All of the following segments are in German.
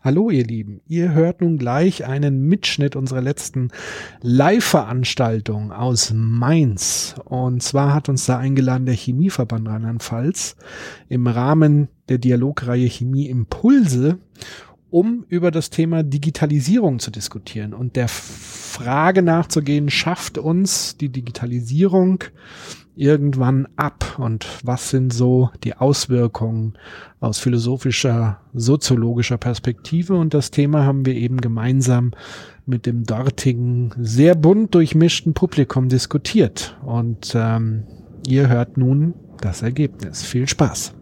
Hallo ihr Lieben, ihr hört nun gleich einen Mitschnitt unserer letzten Live-Veranstaltung aus Mainz. Und zwar hat uns da eingeladen der Chemieverband Rheinland-Pfalz im Rahmen der Dialogreihe Chemie Impulse, um über das Thema Digitalisierung zu diskutieren und der Frage nachzugehen, schafft uns die Digitalisierung irgendwann ab und was sind so die Auswirkungen aus philosophischer, soziologischer Perspektive und das Thema haben wir eben gemeinsam mit dem dortigen sehr bunt durchmischten Publikum diskutiert und ähm, ihr hört nun das Ergebnis. Viel Spaß.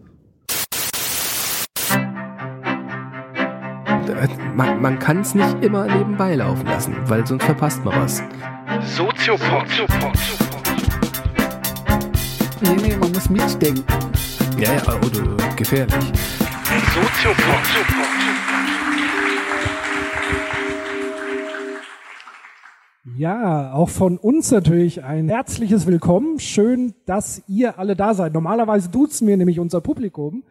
Man, man kann es nicht immer nebenbei laufen lassen, weil sonst verpasst man was. Soziopod. Soziopod. Nee, nee, man muss mitdenken. Ja, ja, oder gefährlich. Soziopod. Ja, auch von uns natürlich ein herzliches Willkommen. Schön, dass ihr alle da seid. Normalerweise duzen wir nämlich unser Publikum.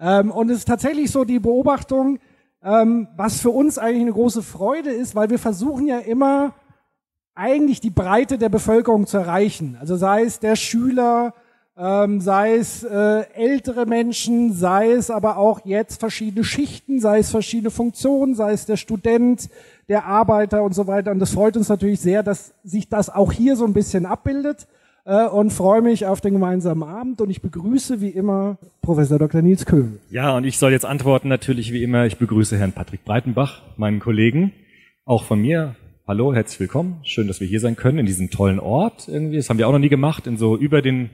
Ähm, und es ist tatsächlich so die Beobachtung, ähm, was für uns eigentlich eine große Freude ist, weil wir versuchen ja immer eigentlich die Breite der Bevölkerung zu erreichen. Also sei es der Schüler, ähm, sei es äh, ältere Menschen, sei es aber auch jetzt verschiedene Schichten, sei es verschiedene Funktionen, sei es der Student, der Arbeiter und so weiter. Und das freut uns natürlich sehr, dass sich das auch hier so ein bisschen abbildet äh, und freue mich auf den gemeinsamen Abend und ich begrüße wie immer Professor Dr. Nils Köhl. Ja, und ich soll jetzt antworten natürlich wie immer. Ich begrüße Herrn Patrick Breitenbach, meinen Kollegen, auch von mir. Hallo, herzlich willkommen. Schön, dass wir hier sein können in diesem tollen Ort irgendwie. Das haben wir auch noch nie gemacht, in so über den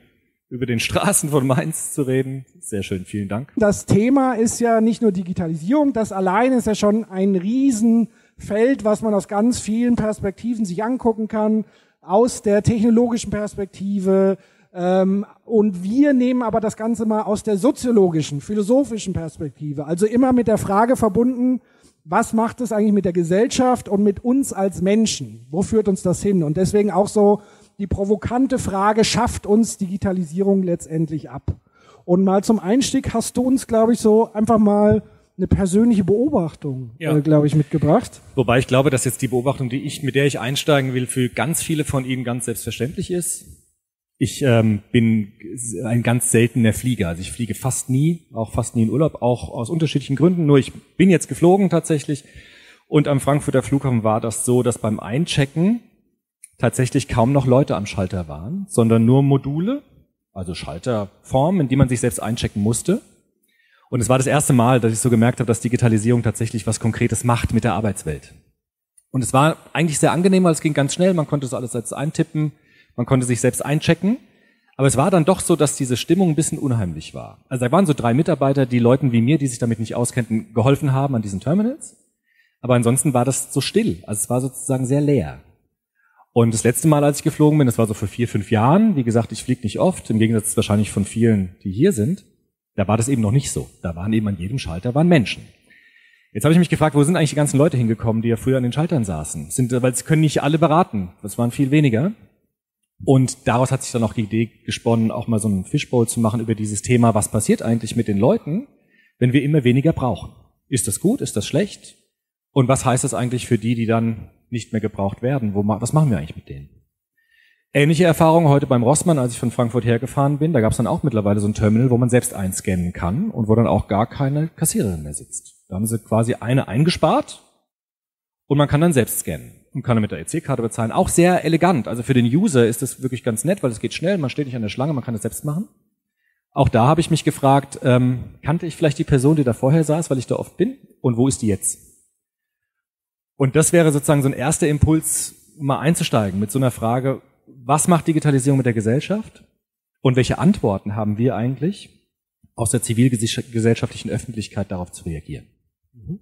über den Straßen von Mainz zu reden. Sehr schön, vielen Dank. Das Thema ist ja nicht nur Digitalisierung, das allein ist ja schon ein Riesenfeld, was man aus ganz vielen Perspektiven sich angucken kann, aus der technologischen Perspektive. Ähm, und wir nehmen aber das Ganze mal aus der soziologischen, philosophischen Perspektive. Also immer mit der Frage verbunden, was macht es eigentlich mit der Gesellschaft und mit uns als Menschen? Wo führt uns das hin? Und deswegen auch so die provokante Frage, schafft uns Digitalisierung letztendlich ab? Und mal zum Einstieg hast du uns, glaube ich, so einfach mal eine persönliche Beobachtung, ja. äh, glaube ich, mitgebracht. Wobei ich glaube, dass jetzt die Beobachtung, die ich, mit der ich einsteigen will, für ganz viele von Ihnen ganz selbstverständlich ist. Ich ähm, bin ein ganz seltener Flieger. Also ich fliege fast nie, auch fast nie in Urlaub, auch aus unterschiedlichen Gründen. Nur ich bin jetzt geflogen tatsächlich. Und am Frankfurter Flughafen war das so, dass beim Einchecken tatsächlich kaum noch Leute am Schalter waren, sondern nur Module, also Schalterformen, in die man sich selbst einchecken musste. Und es war das erste Mal, dass ich so gemerkt habe, dass Digitalisierung tatsächlich was Konkretes macht mit der Arbeitswelt. Und es war eigentlich sehr angenehm, weil es ging ganz schnell, man konnte es alles selbst eintippen, man konnte sich selbst einchecken. Aber es war dann doch so, dass diese Stimmung ein bisschen unheimlich war. Also da waren so drei Mitarbeiter, die Leuten wie mir, die sich damit nicht auskennten, geholfen haben an diesen Terminals. Aber ansonsten war das so still. Also es war sozusagen sehr leer. Und das letzte Mal, als ich geflogen bin, das war so vor vier, fünf Jahren, wie gesagt, ich fliege nicht oft, im Gegensatz wahrscheinlich von vielen, die hier sind, da war das eben noch nicht so. Da waren eben an jedem Schalter waren Menschen. Jetzt habe ich mich gefragt, wo sind eigentlich die ganzen Leute hingekommen, die ja früher an den Schaltern saßen? Sind, weil es können nicht alle beraten. Das waren viel weniger. Und daraus hat sich dann auch die Idee gesponnen, auch mal so einen Fishbowl zu machen über dieses Thema, was passiert eigentlich mit den Leuten, wenn wir immer weniger brauchen? Ist das gut? Ist das schlecht? Und was heißt das eigentlich für die, die dann nicht mehr gebraucht werden. Wo, was machen wir eigentlich mit denen? Ähnliche Erfahrung heute beim Rossmann, als ich von Frankfurt hergefahren bin. Da gab es dann auch mittlerweile so ein Terminal, wo man selbst einscannen kann und wo dann auch gar keine Kassiererin mehr sitzt. Da haben sie quasi eine eingespart und man kann dann selbst scannen und kann dann mit der EC-Karte bezahlen. Auch sehr elegant. Also für den User ist das wirklich ganz nett, weil es geht schnell, man steht nicht an der Schlange, man kann es selbst machen. Auch da habe ich mich gefragt, ähm, kannte ich vielleicht die Person, die da vorher saß, weil ich da oft bin? Und wo ist die jetzt? Und das wäre sozusagen so ein erster Impuls, mal einzusteigen mit so einer Frage, was macht Digitalisierung mit der Gesellschaft? Und welche Antworten haben wir eigentlich aus der zivilgesellschaftlichen Öffentlichkeit darauf zu reagieren? Mhm.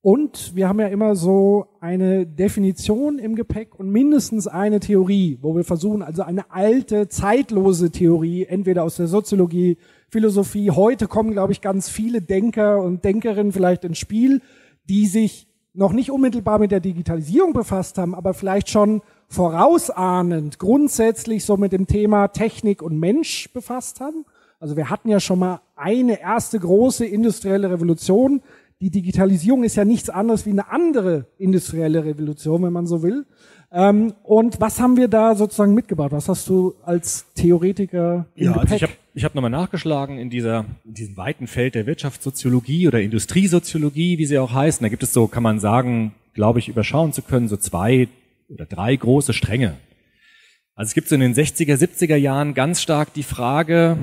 Und wir haben ja immer so eine Definition im Gepäck und mindestens eine Theorie, wo wir versuchen, also eine alte, zeitlose Theorie, entweder aus der Soziologie, Philosophie. Heute kommen, glaube ich, ganz viele Denker und Denkerinnen vielleicht ins Spiel, die sich noch nicht unmittelbar mit der Digitalisierung befasst haben, aber vielleicht schon vorausahnend grundsätzlich so mit dem Thema Technik und Mensch befasst haben. Also wir hatten ja schon mal eine erste große industrielle Revolution, die Digitalisierung ist ja nichts anderes wie eine andere industrielle Revolution, wenn man so will. Ähm, und was haben wir da sozusagen mitgebracht? Was hast du als Theoretiker im Ja, also ich habe ich hab nochmal nachgeschlagen in, dieser, in diesem weiten Feld der Wirtschaftssoziologie oder Industriesoziologie, wie sie auch heißen. Da gibt es so, kann man sagen, glaube ich, überschauen zu können, so zwei oder drei große Stränge. Also es gibt so in den 60er, 70er Jahren ganz stark die Frage,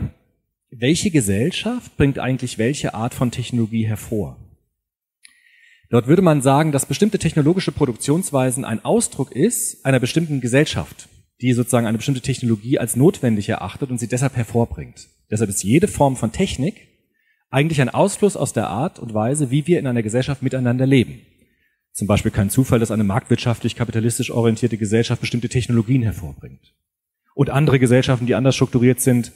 welche Gesellschaft bringt eigentlich welche Art von Technologie hervor? Dort würde man sagen, dass bestimmte technologische Produktionsweisen ein Ausdruck ist einer bestimmten Gesellschaft, die sozusagen eine bestimmte Technologie als notwendig erachtet und sie deshalb hervorbringt. Deshalb ist jede Form von Technik eigentlich ein Ausfluss aus der Art und Weise, wie wir in einer Gesellschaft miteinander leben. Zum Beispiel kein Zufall, dass eine marktwirtschaftlich kapitalistisch orientierte Gesellschaft bestimmte Technologien hervorbringt. Und andere Gesellschaften, die anders strukturiert sind,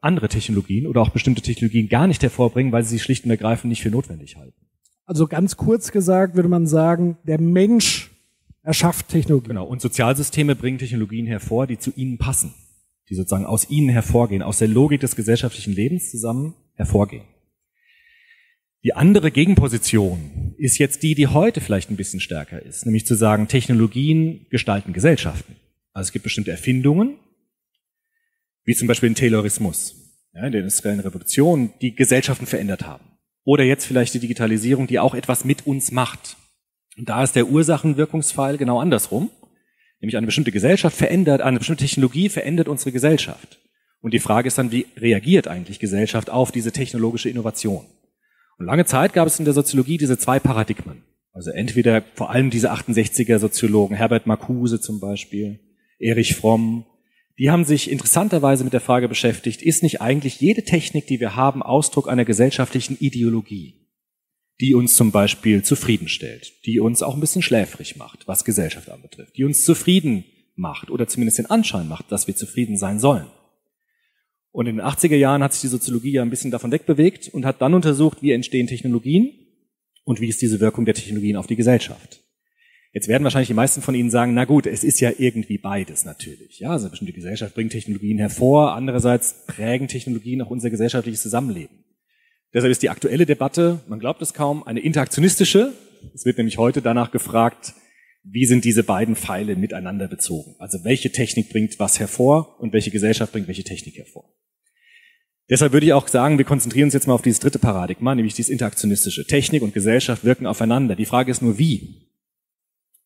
andere Technologien oder auch bestimmte Technologien gar nicht hervorbringen, weil sie sie schlicht und ergreifend nicht für notwendig halten. Also ganz kurz gesagt würde man sagen, der Mensch erschafft Technologie. Genau. Und Sozialsysteme bringen Technologien hervor, die zu ihnen passen, die sozusagen aus ihnen hervorgehen, aus der Logik des gesellschaftlichen Lebens zusammen hervorgehen. Die andere Gegenposition ist jetzt die, die heute vielleicht ein bisschen stärker ist, nämlich zu sagen, Technologien gestalten Gesellschaften. Also es gibt bestimmte Erfindungen, wie zum Beispiel den Taylorismus, ja, in der industriellen Revolution, die Gesellschaften verändert haben. Oder jetzt vielleicht die Digitalisierung, die auch etwas mit uns macht. Und da ist der Ursachenwirkungsfall genau andersrum. Nämlich eine bestimmte Gesellschaft verändert, eine bestimmte Technologie verändert unsere Gesellschaft. Und die Frage ist dann, wie reagiert eigentlich Gesellschaft auf diese technologische Innovation? Und lange Zeit gab es in der Soziologie diese zwei Paradigmen. Also entweder vor allem diese 68er Soziologen, Herbert Marcuse zum Beispiel, Erich Fromm, die haben sich interessanterweise mit der Frage beschäftigt, ist nicht eigentlich jede Technik, die wir haben, Ausdruck einer gesellschaftlichen Ideologie, die uns zum Beispiel zufriedenstellt, die uns auch ein bisschen schläfrig macht, was Gesellschaft anbetrifft, die uns zufrieden macht oder zumindest den Anschein macht, dass wir zufrieden sein sollen. Und in den 80er Jahren hat sich die Soziologie ja ein bisschen davon wegbewegt und hat dann untersucht, wie entstehen Technologien und wie ist diese Wirkung der Technologien auf die Gesellschaft. Jetzt werden wahrscheinlich die meisten von Ihnen sagen, na gut, es ist ja irgendwie beides natürlich. Ja, also eine bestimmte Gesellschaft bringt Technologien hervor, andererseits prägen Technologien auch unser gesellschaftliches Zusammenleben. Deshalb ist die aktuelle Debatte, man glaubt es kaum, eine interaktionistische. Es wird nämlich heute danach gefragt, wie sind diese beiden Pfeile miteinander bezogen? Also welche Technik bringt was hervor und welche Gesellschaft bringt welche Technik hervor? Deshalb würde ich auch sagen, wir konzentrieren uns jetzt mal auf dieses dritte Paradigma, nämlich dieses interaktionistische. Technik und Gesellschaft wirken aufeinander. Die Frage ist nur, wie?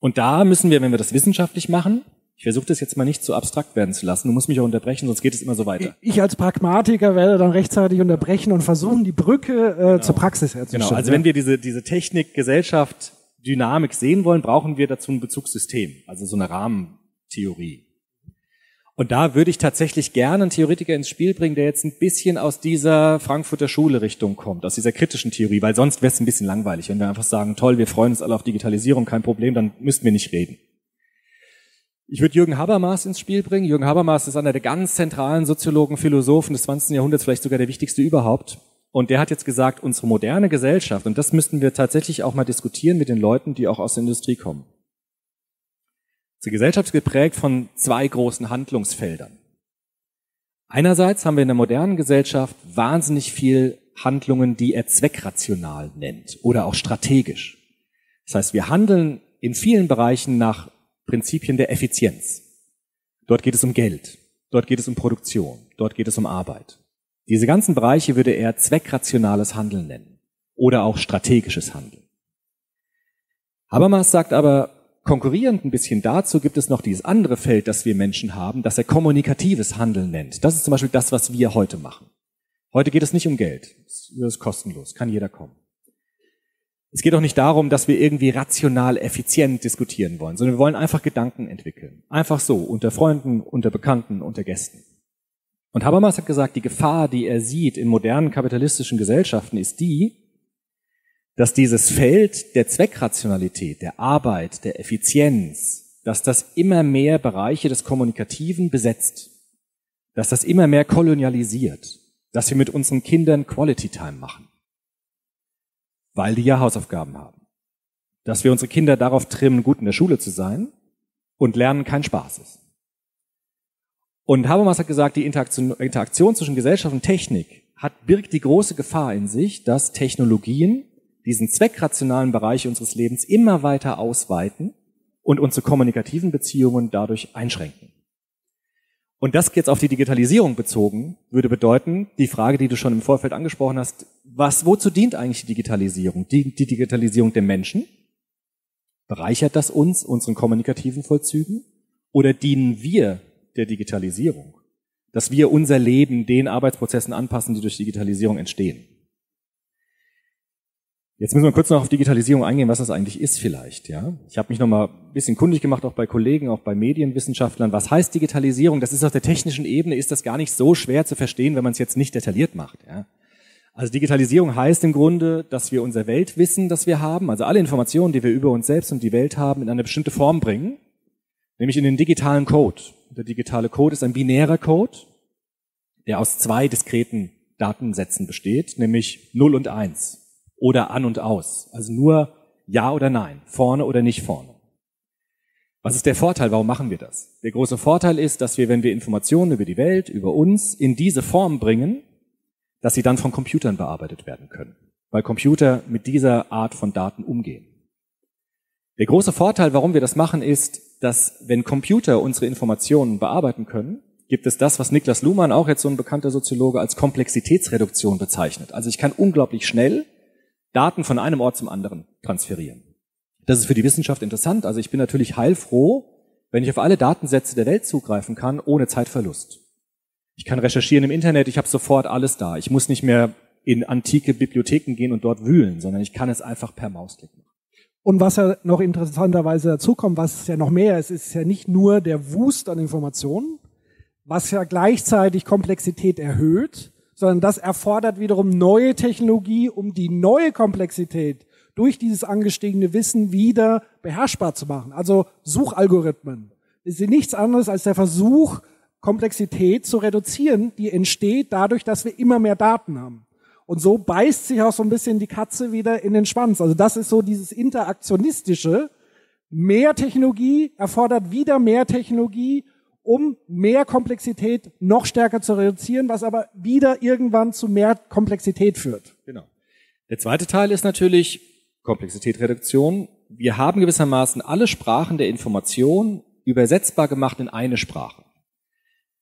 Und da müssen wir, wenn wir das wissenschaftlich machen, ich versuche das jetzt mal nicht so abstrakt werden zu lassen, du musst mich auch unterbrechen, sonst geht es immer so weiter. Ich als Pragmatiker werde dann rechtzeitig unterbrechen und versuchen, die Brücke äh, zur Praxis herzustellen. Genau, also wenn wir diese, diese Technik, Gesellschaft, Dynamik sehen wollen, brauchen wir dazu ein Bezugssystem, also so eine Rahmentheorie. Und da würde ich tatsächlich gerne einen Theoretiker ins Spiel bringen, der jetzt ein bisschen aus dieser Frankfurter Schule Richtung kommt, aus dieser kritischen Theorie, weil sonst wäre es ein bisschen langweilig, wenn wir einfach sagen, toll, wir freuen uns alle auf Digitalisierung, kein Problem, dann müssten wir nicht reden. Ich würde Jürgen Habermas ins Spiel bringen. Jürgen Habermas ist einer der ganz zentralen Soziologen, Philosophen des 20. Jahrhunderts, vielleicht sogar der wichtigste überhaupt. Und der hat jetzt gesagt, unsere moderne Gesellschaft, und das müssten wir tatsächlich auch mal diskutieren mit den Leuten, die auch aus der Industrie kommen. Unsere Gesellschaft ist geprägt von zwei großen Handlungsfeldern. Einerseits haben wir in der modernen Gesellschaft wahnsinnig viel Handlungen, die er zweckrational nennt oder auch strategisch. Das heißt, wir handeln in vielen Bereichen nach Prinzipien der Effizienz. Dort geht es um Geld, dort geht es um Produktion, dort geht es um Arbeit. Diese ganzen Bereiche würde er zweckrationales Handeln nennen oder auch strategisches Handeln. Habermas sagt aber, konkurrierend ein bisschen dazu gibt es noch dieses andere Feld, das wir Menschen haben, das er kommunikatives Handeln nennt. Das ist zum Beispiel das, was wir heute machen. Heute geht es nicht um Geld. Das ist kostenlos, kann jeder kommen. Es geht auch nicht darum, dass wir irgendwie rational effizient diskutieren wollen, sondern wir wollen einfach Gedanken entwickeln. Einfach so, unter Freunden, unter Bekannten, unter Gästen. Und Habermas hat gesagt, die Gefahr, die er sieht in modernen kapitalistischen Gesellschaften, ist die, dass dieses Feld der Zweckrationalität, der Arbeit, der Effizienz, dass das immer mehr Bereiche des Kommunikativen besetzt, dass das immer mehr kolonialisiert, dass wir mit unseren Kindern Quality Time machen, weil die ja Hausaufgaben haben, dass wir unsere Kinder darauf trimmen, gut in der Schule zu sein und lernen kein Spaß ist. Und Habermas hat gesagt, die Interaktion, Interaktion zwischen Gesellschaft und Technik hat, birgt die große Gefahr in sich, dass Technologien diesen zweckrationalen Bereich unseres Lebens immer weiter ausweiten und unsere kommunikativen Beziehungen dadurch einschränken. Und das jetzt auf die Digitalisierung bezogen, würde bedeuten, die Frage, die du schon im Vorfeld angesprochen hast, was, wozu dient eigentlich die Digitalisierung? Dient die Digitalisierung dem Menschen? Bereichert das uns, unseren kommunikativen Vollzügen? Oder dienen wir der Digitalisierung? Dass wir unser Leben den Arbeitsprozessen anpassen, die durch Digitalisierung entstehen? Jetzt müssen wir kurz noch auf Digitalisierung eingehen, was das eigentlich ist vielleicht. Ja, Ich habe mich noch mal ein bisschen kundig gemacht, auch bei Kollegen, auch bei Medienwissenschaftlern. Was heißt Digitalisierung? Das ist auf der technischen Ebene, ist das gar nicht so schwer zu verstehen, wenn man es jetzt nicht detailliert macht. Ja? Also Digitalisierung heißt im Grunde, dass wir unser Weltwissen, das wir haben, also alle Informationen, die wir über uns selbst und die Welt haben, in eine bestimmte Form bringen, nämlich in den digitalen Code. Der digitale Code ist ein binärer Code, der aus zwei diskreten Datensätzen besteht, nämlich 0 und 1 oder an und aus. Also nur ja oder nein, vorne oder nicht vorne. Was ist der Vorteil? Warum machen wir das? Der große Vorteil ist, dass wir, wenn wir Informationen über die Welt, über uns in diese Form bringen, dass sie dann von Computern bearbeitet werden können, weil Computer mit dieser Art von Daten umgehen. Der große Vorteil, warum wir das machen, ist, dass wenn Computer unsere Informationen bearbeiten können, gibt es das, was Niklas Luhmann, auch jetzt so ein bekannter Soziologe, als Komplexitätsreduktion bezeichnet. Also ich kann unglaublich schnell Daten von einem Ort zum anderen transferieren. Das ist für die Wissenschaft interessant. Also ich bin natürlich heilfroh, wenn ich auf alle Datensätze der Welt zugreifen kann, ohne Zeitverlust. Ich kann recherchieren im Internet, ich habe sofort alles da. Ich muss nicht mehr in antike Bibliotheken gehen und dort wühlen, sondern ich kann es einfach per Mausklick machen. Und was ja noch interessanterweise dazukommt, was ja noch mehr ist, ist ja nicht nur der Wust an Informationen, was ja gleichzeitig Komplexität erhöht, sondern das erfordert wiederum neue Technologie, um die neue Komplexität durch dieses angestiegene Wissen wieder beherrschbar zu machen. Also Suchalgorithmen. Das ist nichts anderes als der Versuch, Komplexität zu reduzieren, die entsteht dadurch, dass wir immer mehr Daten haben. Und so beißt sich auch so ein bisschen die Katze wieder in den Schwanz. Also das ist so dieses interaktionistische. Mehr Technologie erfordert wieder mehr Technologie um mehr Komplexität noch stärker zu reduzieren, was aber wieder irgendwann zu mehr Komplexität führt. Genau. Der zweite Teil ist natürlich Komplexitätreduktion. Wir haben gewissermaßen alle Sprachen der Information übersetzbar gemacht in eine Sprache.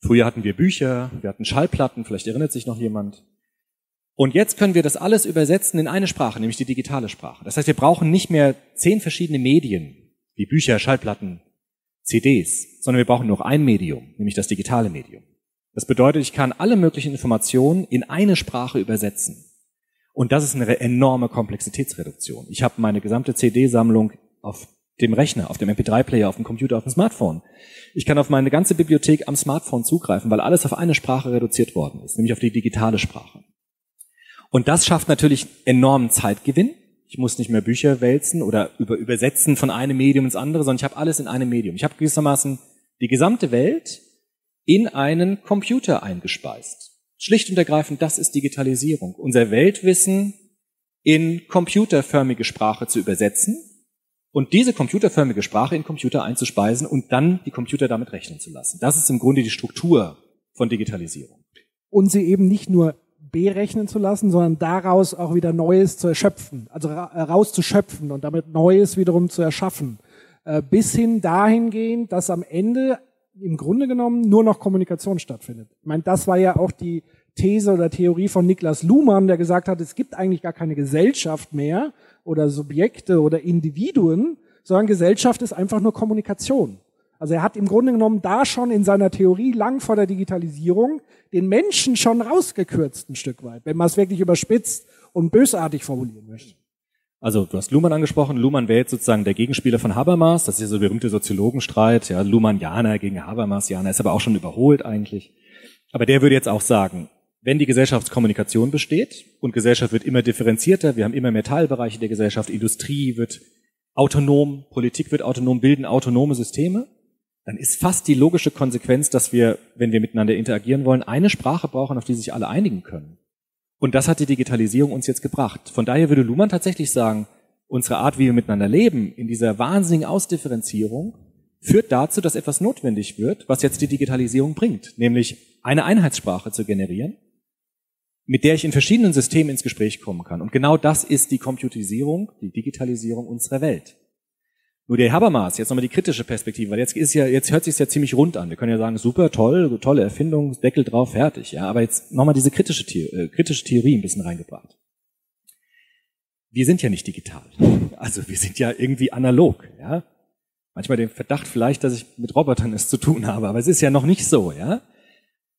Früher hatten wir Bücher, wir hatten Schallplatten, vielleicht erinnert sich noch jemand. Und jetzt können wir das alles übersetzen in eine Sprache, nämlich die digitale Sprache. Das heißt, wir brauchen nicht mehr zehn verschiedene Medien, wie Bücher, Schallplatten, CDs, sondern wir brauchen nur ein Medium, nämlich das digitale Medium. Das bedeutet, ich kann alle möglichen Informationen in eine Sprache übersetzen. Und das ist eine enorme Komplexitätsreduktion. Ich habe meine gesamte CD-Sammlung auf dem Rechner, auf dem MP3-Player, auf dem Computer, auf dem Smartphone. Ich kann auf meine ganze Bibliothek am Smartphone zugreifen, weil alles auf eine Sprache reduziert worden ist, nämlich auf die digitale Sprache. Und das schafft natürlich enormen Zeitgewinn, ich muss nicht mehr Bücher wälzen oder über, übersetzen von einem Medium ins andere, sondern ich habe alles in einem Medium. Ich habe gewissermaßen die gesamte Welt in einen Computer eingespeist. Schlicht und ergreifend, das ist Digitalisierung. Unser Weltwissen in computerförmige Sprache zu übersetzen und diese computerförmige Sprache in Computer einzuspeisen und dann die Computer damit rechnen zu lassen. Das ist im Grunde die Struktur von Digitalisierung. Und sie eben nicht nur berechnen zu lassen, sondern daraus auch wieder Neues zu erschöpfen, also rauszuschöpfen und damit Neues wiederum zu erschaffen. Äh, bis hin dahingehend, dass am Ende im Grunde genommen nur noch Kommunikation stattfindet. Ich meine, das war ja auch die These oder Theorie von Niklas Luhmann, der gesagt hat, es gibt eigentlich gar keine Gesellschaft mehr oder Subjekte oder Individuen, sondern Gesellschaft ist einfach nur Kommunikation. Also er hat im Grunde genommen da schon in seiner Theorie lang vor der Digitalisierung den Menschen schon rausgekürzt ein Stück weit, wenn man es wirklich überspitzt und bösartig formulieren möchte. Also du hast Luhmann angesprochen. Luhmann wäre jetzt sozusagen der Gegenspieler von Habermas. Das ist ja so der berühmte Soziologenstreit. Ja, Luhmann-Janer gegen Habermas-Janer ist aber auch schon überholt eigentlich. Aber der würde jetzt auch sagen, wenn die Gesellschaftskommunikation besteht und Gesellschaft wird immer differenzierter, wir haben immer mehr Teilbereiche der Gesellschaft, Industrie wird autonom, Politik wird autonom, bilden autonome Systeme, dann ist fast die logische Konsequenz, dass wir, wenn wir miteinander interagieren wollen, eine Sprache brauchen, auf die sich alle einigen können. Und das hat die Digitalisierung uns jetzt gebracht. Von daher würde Luhmann tatsächlich sagen, unsere Art, wie wir miteinander leben, in dieser wahnsinnigen Ausdifferenzierung, führt dazu, dass etwas notwendig wird, was jetzt die Digitalisierung bringt, nämlich eine Einheitssprache zu generieren, mit der ich in verschiedenen Systemen ins Gespräch kommen kann. Und genau das ist die Computisierung, die Digitalisierung unserer Welt. Nur der Habermas, jetzt nochmal die kritische Perspektive, weil jetzt ist ja, jetzt hört sich ja ziemlich rund an. Wir können ja sagen, super, toll, tolle Erfindung, Deckel drauf, fertig, ja. Aber jetzt nochmal diese kritische, äh, kritische Theorie ein bisschen reingebracht. Wir sind ja nicht digital. Also wir sind ja irgendwie analog, ja. Manchmal den Verdacht vielleicht, dass ich mit Robotern es zu tun habe, aber es ist ja noch nicht so, ja.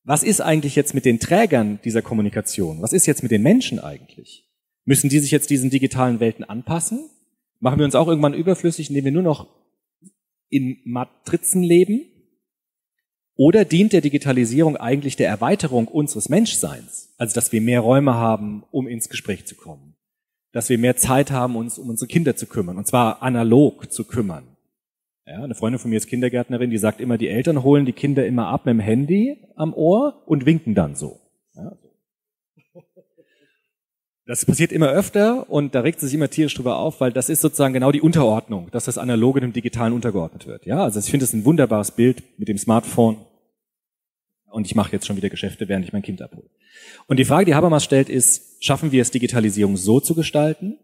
Was ist eigentlich jetzt mit den Trägern dieser Kommunikation? Was ist jetzt mit den Menschen eigentlich? Müssen die sich jetzt diesen digitalen Welten anpassen? Machen wir uns auch irgendwann überflüssig, indem wir nur noch in Matrizen leben? Oder dient der Digitalisierung eigentlich der Erweiterung unseres Menschseins? Also, dass wir mehr Räume haben, um ins Gespräch zu kommen. Dass wir mehr Zeit haben, uns um unsere Kinder zu kümmern. Und zwar analog zu kümmern. Ja, eine Freundin von mir ist Kindergärtnerin, die sagt immer, die Eltern holen die Kinder immer ab mit dem Handy am Ohr und winken dann so. Ja. Das passiert immer öfter und da regt sie sich immer tierisch drüber auf, weil das ist sozusagen genau die Unterordnung, dass das Analoge dem Digitalen untergeordnet wird. Ja, also ich finde es ein wunderbares Bild mit dem Smartphone und ich mache jetzt schon wieder Geschäfte, während ich mein Kind abhole. Und die Frage, die Habermas stellt, ist, schaffen wir es, Digitalisierung so zu gestalten,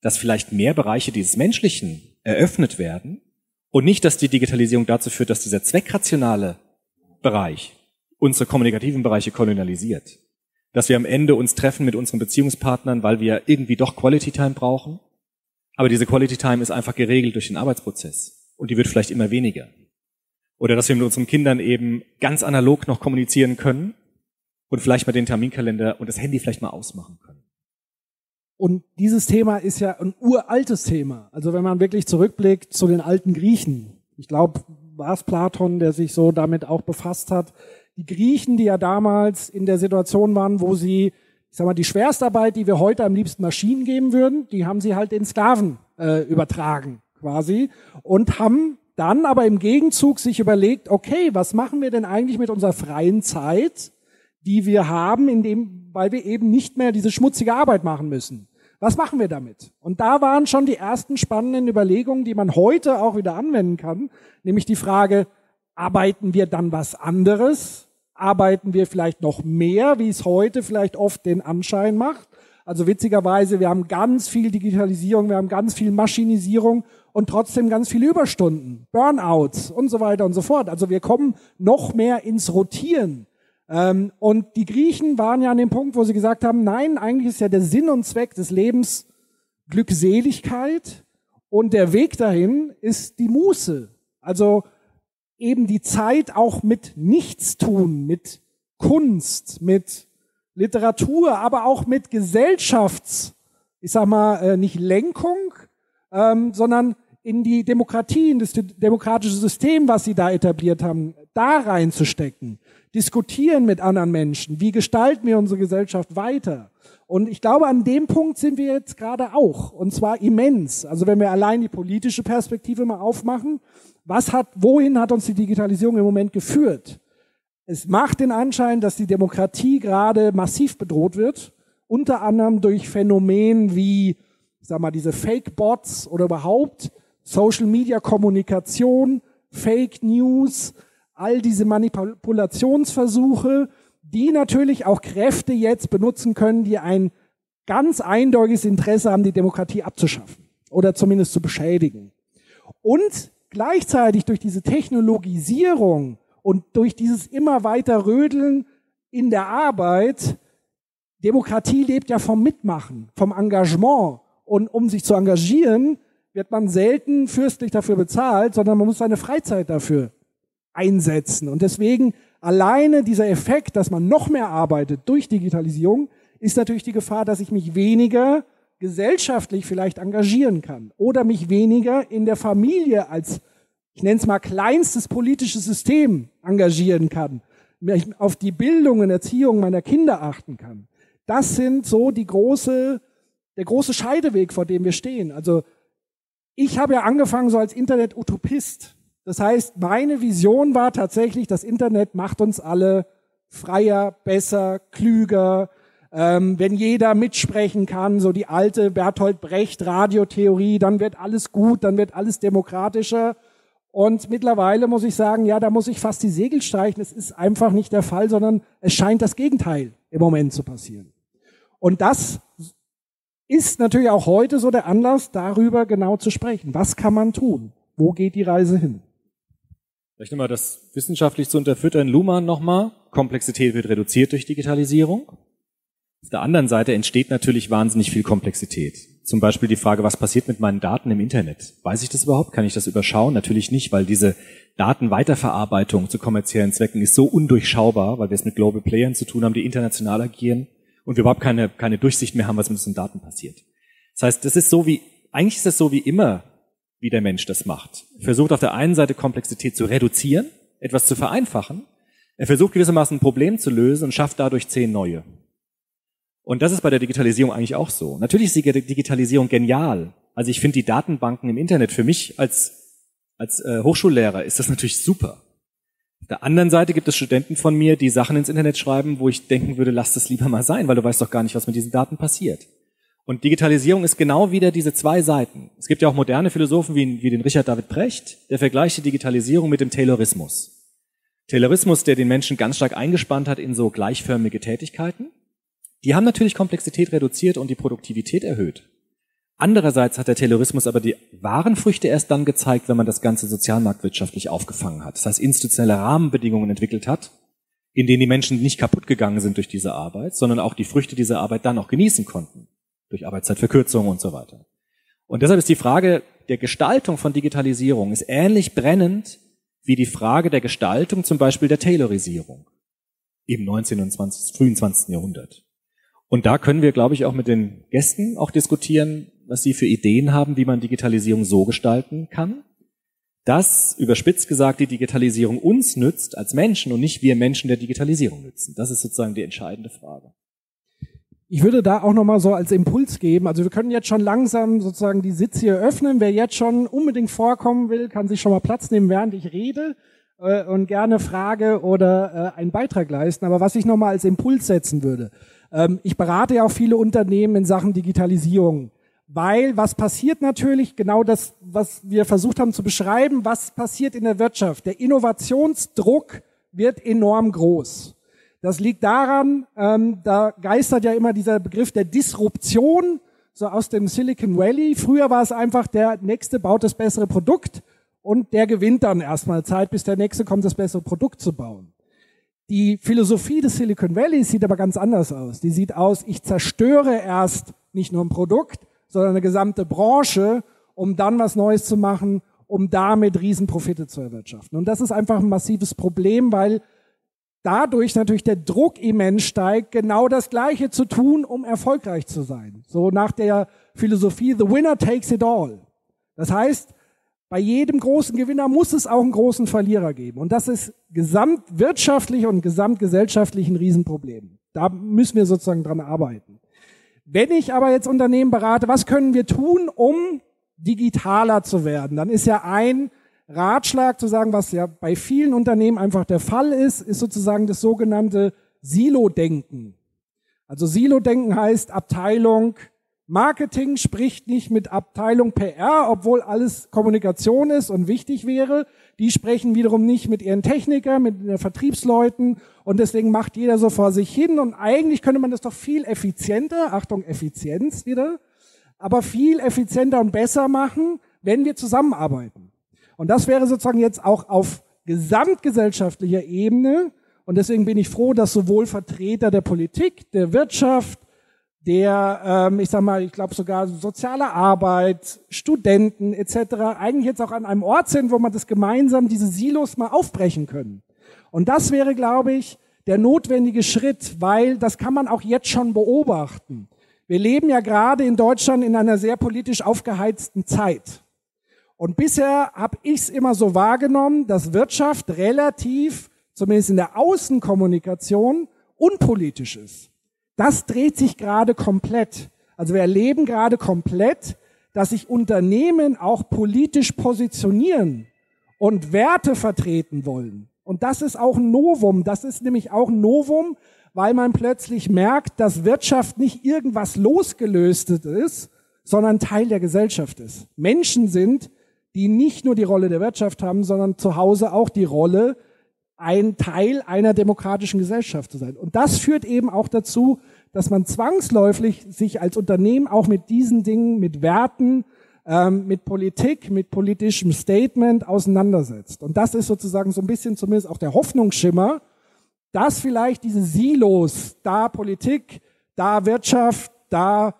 dass vielleicht mehr Bereiche dieses Menschlichen eröffnet werden und nicht, dass die Digitalisierung dazu führt, dass dieser zweckrationale Bereich unsere kommunikativen Bereiche kolonialisiert. Dass wir am Ende uns treffen mit unseren Beziehungspartnern, weil wir irgendwie doch Quality Time brauchen. Aber diese Quality Time ist einfach geregelt durch den Arbeitsprozess. Und die wird vielleicht immer weniger. Oder dass wir mit unseren Kindern eben ganz analog noch kommunizieren können und vielleicht mal den Terminkalender und das Handy vielleicht mal ausmachen können. Und dieses Thema ist ja ein uraltes Thema. Also wenn man wirklich zurückblickt zu den alten Griechen. Ich glaube, war es Platon, der sich so damit auch befasst hat. Die Griechen, die ja damals in der Situation waren, wo sie, ich sag mal, die Schwerstarbeit, die wir heute am liebsten Maschinen geben würden, die haben sie halt in Sklaven äh, übertragen, quasi. Und haben dann aber im Gegenzug sich überlegt, okay, was machen wir denn eigentlich mit unserer freien Zeit, die wir haben, in dem, weil wir eben nicht mehr diese schmutzige Arbeit machen müssen. Was machen wir damit? Und da waren schon die ersten spannenden Überlegungen, die man heute auch wieder anwenden kann, nämlich die Frage, arbeiten wir dann was anderes? Arbeiten wir vielleicht noch mehr, wie es heute vielleicht oft den Anschein macht? Also witzigerweise, wir haben ganz viel Digitalisierung, wir haben ganz viel Maschinisierung und trotzdem ganz viele Überstunden, Burnouts und so weiter und so fort. Also wir kommen noch mehr ins Rotieren. Ähm, und die Griechen waren ja an dem Punkt, wo sie gesagt haben, nein, eigentlich ist ja der Sinn und Zweck des Lebens Glückseligkeit und der Weg dahin ist die Muße. Also eben die Zeit auch mit Nichtstun, mit Kunst, mit Literatur, aber auch mit Gesellschafts, ich sag mal, äh, nicht Lenkung, ähm, sondern in die Demokratie, in das demokratische System, was sie da etabliert haben, da reinzustecken diskutieren mit anderen Menschen. Wie gestalten wir unsere Gesellschaft weiter? Und ich glaube, an dem Punkt sind wir jetzt gerade auch. Und zwar immens. Also wenn wir allein die politische Perspektive mal aufmachen, was hat, wohin hat uns die Digitalisierung im Moment geführt? Es macht den Anschein, dass die Demokratie gerade massiv bedroht wird. Unter anderem durch Phänomene wie, ich sag mal, diese Fake-Bots oder überhaupt Social-Media-Kommunikation, Fake News, all diese Manipulationsversuche, die natürlich auch Kräfte jetzt benutzen können, die ein ganz eindeutiges Interesse haben, die Demokratie abzuschaffen oder zumindest zu beschädigen. Und gleichzeitig durch diese Technologisierung und durch dieses immer weiter Rödeln in der Arbeit, Demokratie lebt ja vom Mitmachen, vom Engagement. Und um sich zu engagieren, wird man selten fürstlich dafür bezahlt, sondern man muss seine Freizeit dafür einsetzen. Und deswegen alleine dieser Effekt, dass man noch mehr arbeitet durch Digitalisierung, ist natürlich die Gefahr, dass ich mich weniger gesellschaftlich vielleicht engagieren kann oder mich weniger in der Familie als, ich nenne es mal, kleinstes politisches System engagieren kann, auf die Bildung und Erziehung meiner Kinder achten kann. Das sind so die große, der große Scheideweg, vor dem wir stehen. Also ich habe ja angefangen so als Internet-Utopist. Das heißt, meine Vision war tatsächlich, das Internet macht uns alle freier, besser, klüger, ähm, wenn jeder mitsprechen kann, so die alte Bertolt Brecht Radiotheorie, dann wird alles gut, dann wird alles demokratischer. Und mittlerweile muss ich sagen, ja, da muss ich fast die Segel streichen. Es ist einfach nicht der Fall, sondern es scheint das Gegenteil im Moment zu passieren. Und das ist natürlich auch heute so der Anlass, darüber genau zu sprechen. Was kann man tun? Wo geht die Reise hin? Vielleicht nochmal das wissenschaftlich zu unterfüttern. Luhmann nochmal. Komplexität wird reduziert durch Digitalisierung. Auf der anderen Seite entsteht natürlich wahnsinnig viel Komplexität. Zum Beispiel die Frage, was passiert mit meinen Daten im Internet? Weiß ich das überhaupt? Kann ich das überschauen? Natürlich nicht, weil diese Datenweiterverarbeitung zu kommerziellen Zwecken ist so undurchschaubar, weil wir es mit Global Playern zu tun haben, die international agieren und wir überhaupt keine, keine Durchsicht mehr haben, was mit diesen Daten passiert. Das heißt, das ist so wie, eigentlich ist das so wie immer, wie der Mensch das macht. Er versucht auf der einen Seite Komplexität zu reduzieren, etwas zu vereinfachen. Er versucht gewissermaßen ein Problem zu lösen und schafft dadurch zehn neue. Und das ist bei der Digitalisierung eigentlich auch so. Natürlich ist die Digitalisierung genial. Also ich finde die Datenbanken im Internet für mich als, als äh, Hochschullehrer ist das natürlich super. Auf der anderen Seite gibt es Studenten von mir, die Sachen ins Internet schreiben, wo ich denken würde, lass das lieber mal sein, weil du weißt doch gar nicht, was mit diesen Daten passiert. Und Digitalisierung ist genau wieder diese zwei Seiten. Es gibt ja auch moderne Philosophen wie, wie den Richard David Brecht, der vergleicht die Digitalisierung mit dem Taylorismus. Taylorismus, der den Menschen ganz stark eingespannt hat in so gleichförmige Tätigkeiten. Die haben natürlich Komplexität reduziert und die Produktivität erhöht. Andererseits hat der Taylorismus aber die wahren Früchte erst dann gezeigt, wenn man das Ganze sozialmarktwirtschaftlich aufgefangen hat. Das heißt, institutionelle Rahmenbedingungen entwickelt hat, in denen die Menschen nicht kaputt gegangen sind durch diese Arbeit, sondern auch die Früchte dieser Arbeit dann auch genießen konnten. Durch Arbeitszeitverkürzung und so weiter. Und deshalb ist die Frage der Gestaltung von Digitalisierung ist ähnlich brennend wie die Frage der Gestaltung zum Beispiel der Taylorisierung im 19. und 20., frühen 20. Jahrhundert. Und da können wir, glaube ich, auch mit den Gästen auch diskutieren, was sie für Ideen haben, wie man Digitalisierung so gestalten kann, dass, überspitzt gesagt, die Digitalisierung uns nützt als Menschen und nicht wir Menschen der Digitalisierung nützen. Das ist sozusagen die entscheidende Frage. Ich würde da auch nochmal so als Impuls geben. Also wir können jetzt schon langsam sozusagen die Sitze hier öffnen. Wer jetzt schon unbedingt vorkommen will, kann sich schon mal Platz nehmen, während ich rede äh, und gerne Frage oder äh, einen Beitrag leisten. Aber was ich nochmal als Impuls setzen würde. Ähm, ich berate ja auch viele Unternehmen in Sachen Digitalisierung. Weil was passiert natürlich, genau das, was wir versucht haben zu beschreiben, was passiert in der Wirtschaft. Der Innovationsdruck wird enorm groß. Das liegt daran, ähm, da geistert ja immer dieser Begriff der Disruption, so aus dem Silicon Valley. Früher war es einfach, der Nächste baut das bessere Produkt und der gewinnt dann erstmal Zeit, bis der Nächste kommt, das bessere Produkt zu bauen. Die Philosophie des Silicon Valley sieht aber ganz anders aus. Die sieht aus, ich zerstöre erst nicht nur ein Produkt, sondern eine gesamte Branche, um dann was Neues zu machen, um damit Riesenprofite zu erwirtschaften. Und das ist einfach ein massives Problem, weil dadurch natürlich der Druck immens steigt, genau das Gleiche zu tun, um erfolgreich zu sein. So nach der Philosophie, the winner takes it all. Das heißt, bei jedem großen Gewinner muss es auch einen großen Verlierer geben. Und das ist gesamtwirtschaftlich und gesamtgesellschaftlich ein Riesenproblem. Da müssen wir sozusagen dran arbeiten. Wenn ich aber jetzt Unternehmen berate, was können wir tun, um digitaler zu werden? Dann ist ja ein Ratschlag zu sagen, was ja bei vielen Unternehmen einfach der Fall ist, ist sozusagen das sogenannte Silo-Denken. Also Silo-Denken heißt Abteilung Marketing spricht nicht mit Abteilung PR, obwohl alles Kommunikation ist und wichtig wäre. Die sprechen wiederum nicht mit ihren Technikern, mit den Vertriebsleuten und deswegen macht jeder so vor sich hin und eigentlich könnte man das doch viel effizienter, Achtung, Effizienz wieder, aber viel effizienter und besser machen, wenn wir zusammenarbeiten. Und das wäre sozusagen jetzt auch auf gesamtgesellschaftlicher Ebene und deswegen bin ich froh, dass sowohl Vertreter der Politik, der Wirtschaft, der, ähm, ich sag mal, ich glaube sogar soziale Arbeit, Studenten etc. eigentlich jetzt auch an einem Ort sind, wo man das gemeinsam diese Silos mal aufbrechen können. Und das wäre, glaube ich, der notwendige Schritt, weil das kann man auch jetzt schon beobachten. Wir leben ja gerade in Deutschland in einer sehr politisch aufgeheizten Zeit. Und bisher habe ich es immer so wahrgenommen, dass Wirtschaft relativ, zumindest in der Außenkommunikation, unpolitisch ist. Das dreht sich gerade komplett. Also wir erleben gerade komplett, dass sich Unternehmen auch politisch positionieren und Werte vertreten wollen. Und das ist auch ein Novum. Das ist nämlich auch ein Novum, weil man plötzlich merkt, dass Wirtschaft nicht irgendwas losgelöstes ist, sondern Teil der Gesellschaft ist. Menschen sind, die nicht nur die Rolle der Wirtschaft haben, sondern zu Hause auch die Rolle ein Teil einer demokratischen Gesellschaft zu sein. Und das führt eben auch dazu, dass man zwangsläufig sich als Unternehmen auch mit diesen Dingen, mit Werten, ähm, mit Politik, mit politischem Statement auseinandersetzt. Und das ist sozusagen so ein bisschen zumindest auch der Hoffnungsschimmer, dass vielleicht diese Silos, da Politik, da Wirtschaft, da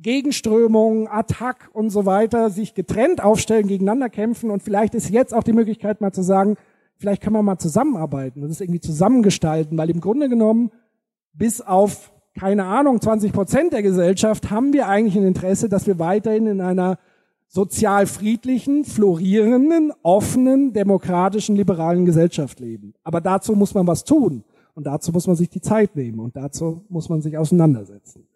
Gegenströmungen, Attack und so weiter sich getrennt aufstellen, gegeneinander kämpfen und vielleicht ist jetzt auch die Möglichkeit mal zu sagen, vielleicht können wir mal zusammenarbeiten und das irgendwie zusammengestalten, weil im Grunde genommen bis auf keine Ahnung 20 Prozent der Gesellschaft haben wir eigentlich ein Interesse, dass wir weiterhin in einer sozial friedlichen, florierenden, offenen, demokratischen, liberalen Gesellschaft leben. Aber dazu muss man was tun und dazu muss man sich die Zeit nehmen und dazu muss man sich auseinandersetzen.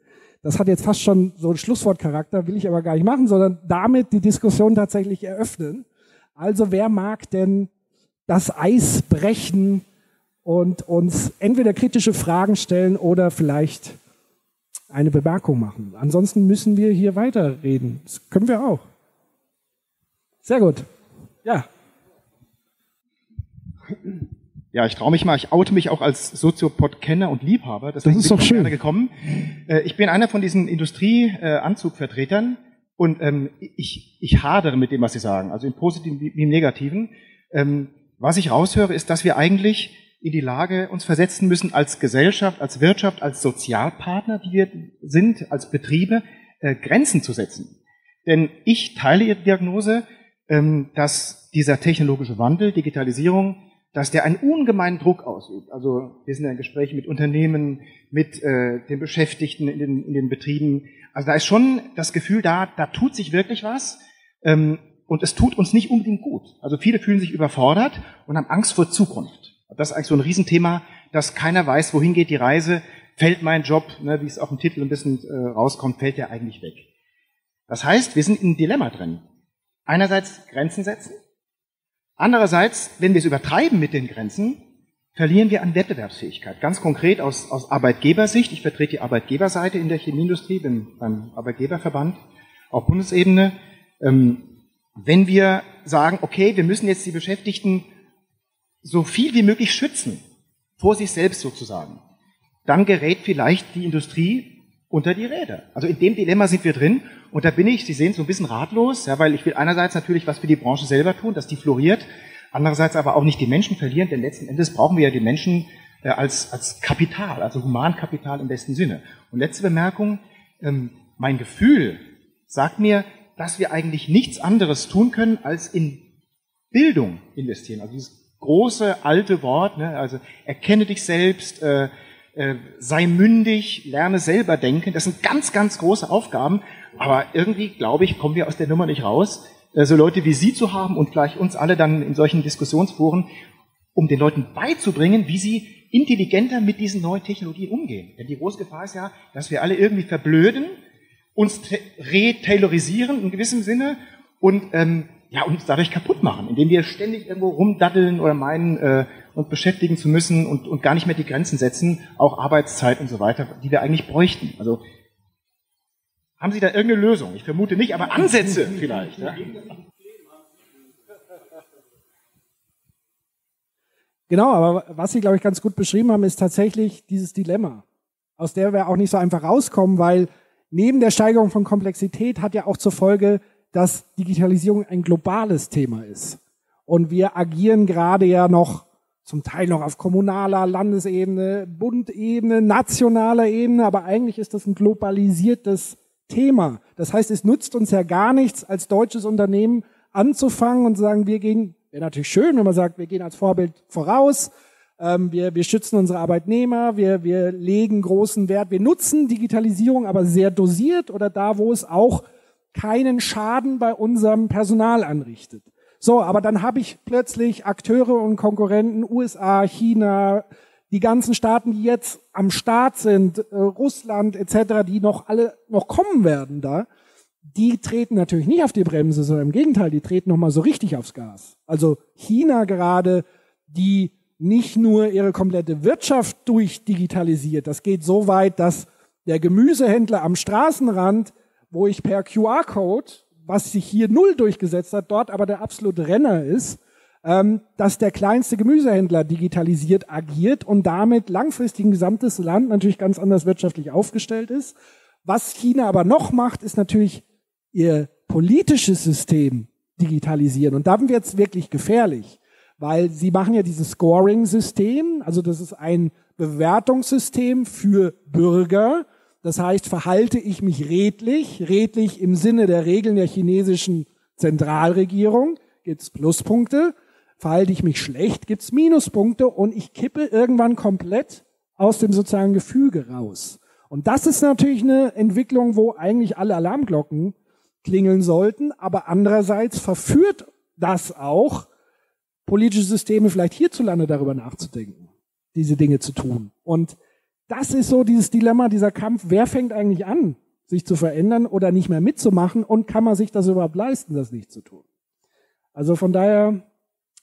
Das hat jetzt fast schon so einen Schlusswortcharakter, will ich aber gar nicht machen, sondern damit die Diskussion tatsächlich eröffnen. Also wer mag denn das Eis brechen und uns entweder kritische Fragen stellen oder vielleicht eine Bemerkung machen. Ansonsten müssen wir hier weiterreden. Das können wir auch. Sehr gut. Ja. Ja, ich traue mich mal, ich oute mich auch als Soziopod-Kenner und Liebhaber. Das ist doch schön. gerne gekommen. Äh, ich bin einer von diesen Industrieanzugvertretern und ähm, ich, ich hadere mit dem, was Sie sagen, also im Positiven wie im Negativen. Was ich raushöre, ist, dass wir eigentlich in die Lage uns versetzen müssen, als Gesellschaft, als Wirtschaft, als Sozialpartner, die wir sind, als Betriebe, äh, Grenzen zu setzen. Denn ich teile Ihre Diagnose, ähm, dass dieser technologische Wandel, Digitalisierung, dass der einen ungemeinen Druck ausübt. Also wir sind ja in Gesprächen mit Unternehmen, mit äh, den Beschäftigten in den, in den Betrieben. Also da ist schon das Gefühl da, da tut sich wirklich was ähm, und es tut uns nicht unbedingt gut. Also viele fühlen sich überfordert und haben Angst vor Zukunft. Das ist eigentlich so ein Riesenthema, dass keiner weiß, wohin geht die Reise. Fällt mein Job, ne, wie es auch im Titel ein bisschen äh, rauskommt, fällt der eigentlich weg. Das heißt, wir sind in einem Dilemma drin. Einerseits Grenzen setzen, Andererseits, wenn wir es übertreiben mit den Grenzen, verlieren wir an Wettbewerbsfähigkeit. Ganz konkret aus, aus Arbeitgebersicht. Ich vertrete die Arbeitgeberseite in der Chemieindustrie, bin beim Arbeitgeberverband auf Bundesebene. Ähm, wenn wir sagen, okay, wir müssen jetzt die Beschäftigten so viel wie möglich schützen, vor sich selbst sozusagen, dann gerät vielleicht die Industrie unter die Räder. Also in dem Dilemma sind wir drin und da bin ich, Sie sehen, so ein bisschen ratlos, ja, weil ich will einerseits natürlich was für die Branche selber tun, dass die floriert, andererseits aber auch nicht die Menschen verlieren, denn letzten Endes brauchen wir ja die Menschen äh, als, als Kapital, also Humankapital im besten Sinne. Und letzte Bemerkung, ähm, mein Gefühl sagt mir, dass wir eigentlich nichts anderes tun können, als in Bildung investieren. Also dieses große alte Wort, ne, also erkenne dich selbst, äh, äh, sei mündig, lerne selber denken. Das sind ganz, ganz große Aufgaben. Aber irgendwie, glaube ich, kommen wir aus der Nummer nicht raus, äh, so Leute wie Sie zu haben und gleich uns alle dann in solchen Diskussionsforen, um den Leuten beizubringen, wie sie intelligenter mit diesen neuen Technologien umgehen. Denn die große Gefahr ist ja, dass wir alle irgendwie verblöden, uns retailorisieren in gewissem Sinne und ähm, ja, uns dadurch kaputt machen, indem wir ständig irgendwo rumdaddeln oder meinen, äh, uns beschäftigen zu müssen und, und gar nicht mehr die Grenzen setzen, auch Arbeitszeit und so weiter, die wir eigentlich bräuchten. Also haben Sie da irgendeine Lösung? Ich vermute nicht, aber Ansätze vielleicht. Ja? Genau, aber was Sie, glaube ich, ganz gut beschrieben haben, ist tatsächlich dieses Dilemma, aus der wir auch nicht so einfach rauskommen, weil neben der Steigerung von Komplexität hat ja auch zur Folge, dass Digitalisierung ein globales Thema ist. Und wir agieren gerade ja noch zum Teil noch auf kommunaler, Landesebene, Bundebene, nationaler Ebene, aber eigentlich ist das ein globalisiertes Thema. Das heißt, es nutzt uns ja gar nichts, als deutsches Unternehmen anzufangen und zu sagen, wir gehen, wäre natürlich schön, wenn man sagt, wir gehen als Vorbild voraus, ähm, wir, wir schützen unsere Arbeitnehmer, wir, wir legen großen Wert, wir nutzen Digitalisierung aber sehr dosiert oder da, wo es auch keinen Schaden bei unserem Personal anrichtet. So, aber dann habe ich plötzlich Akteure und Konkurrenten, USA, China, die ganzen Staaten, die jetzt am Start sind, äh, Russland etc., die noch alle noch kommen werden da, die treten natürlich nicht auf die Bremse, sondern im Gegenteil, die treten noch mal so richtig aufs Gas. Also China gerade, die nicht nur ihre komplette Wirtschaft durchdigitalisiert, das geht so weit, dass der Gemüsehändler am Straßenrand wo ich per QR-Code, was sich hier null durchgesetzt hat, dort aber der absolute Renner ist, ähm, dass der kleinste Gemüsehändler digitalisiert agiert und damit langfristig ein gesamtes Land natürlich ganz anders wirtschaftlich aufgestellt ist. Was China aber noch macht, ist natürlich ihr politisches System digitalisieren. Und da wird es wirklich gefährlich, weil sie machen ja dieses Scoring-System, also das ist ein Bewertungssystem für Bürger. Das heißt, verhalte ich mich redlich, redlich im Sinne der Regeln der chinesischen Zentralregierung, gibt's Pluspunkte. Verhalte ich mich schlecht, gibt's Minuspunkte und ich kippe irgendwann komplett aus dem sozialen Gefüge raus. Und das ist natürlich eine Entwicklung, wo eigentlich alle Alarmglocken klingeln sollten, aber andererseits verführt das auch politische Systeme vielleicht hierzulande darüber nachzudenken, diese Dinge zu tun. Und das ist so dieses Dilemma, dieser Kampf, wer fängt eigentlich an, sich zu verändern oder nicht mehr mitzumachen und kann man sich das überhaupt leisten, das nicht zu tun. Also von daher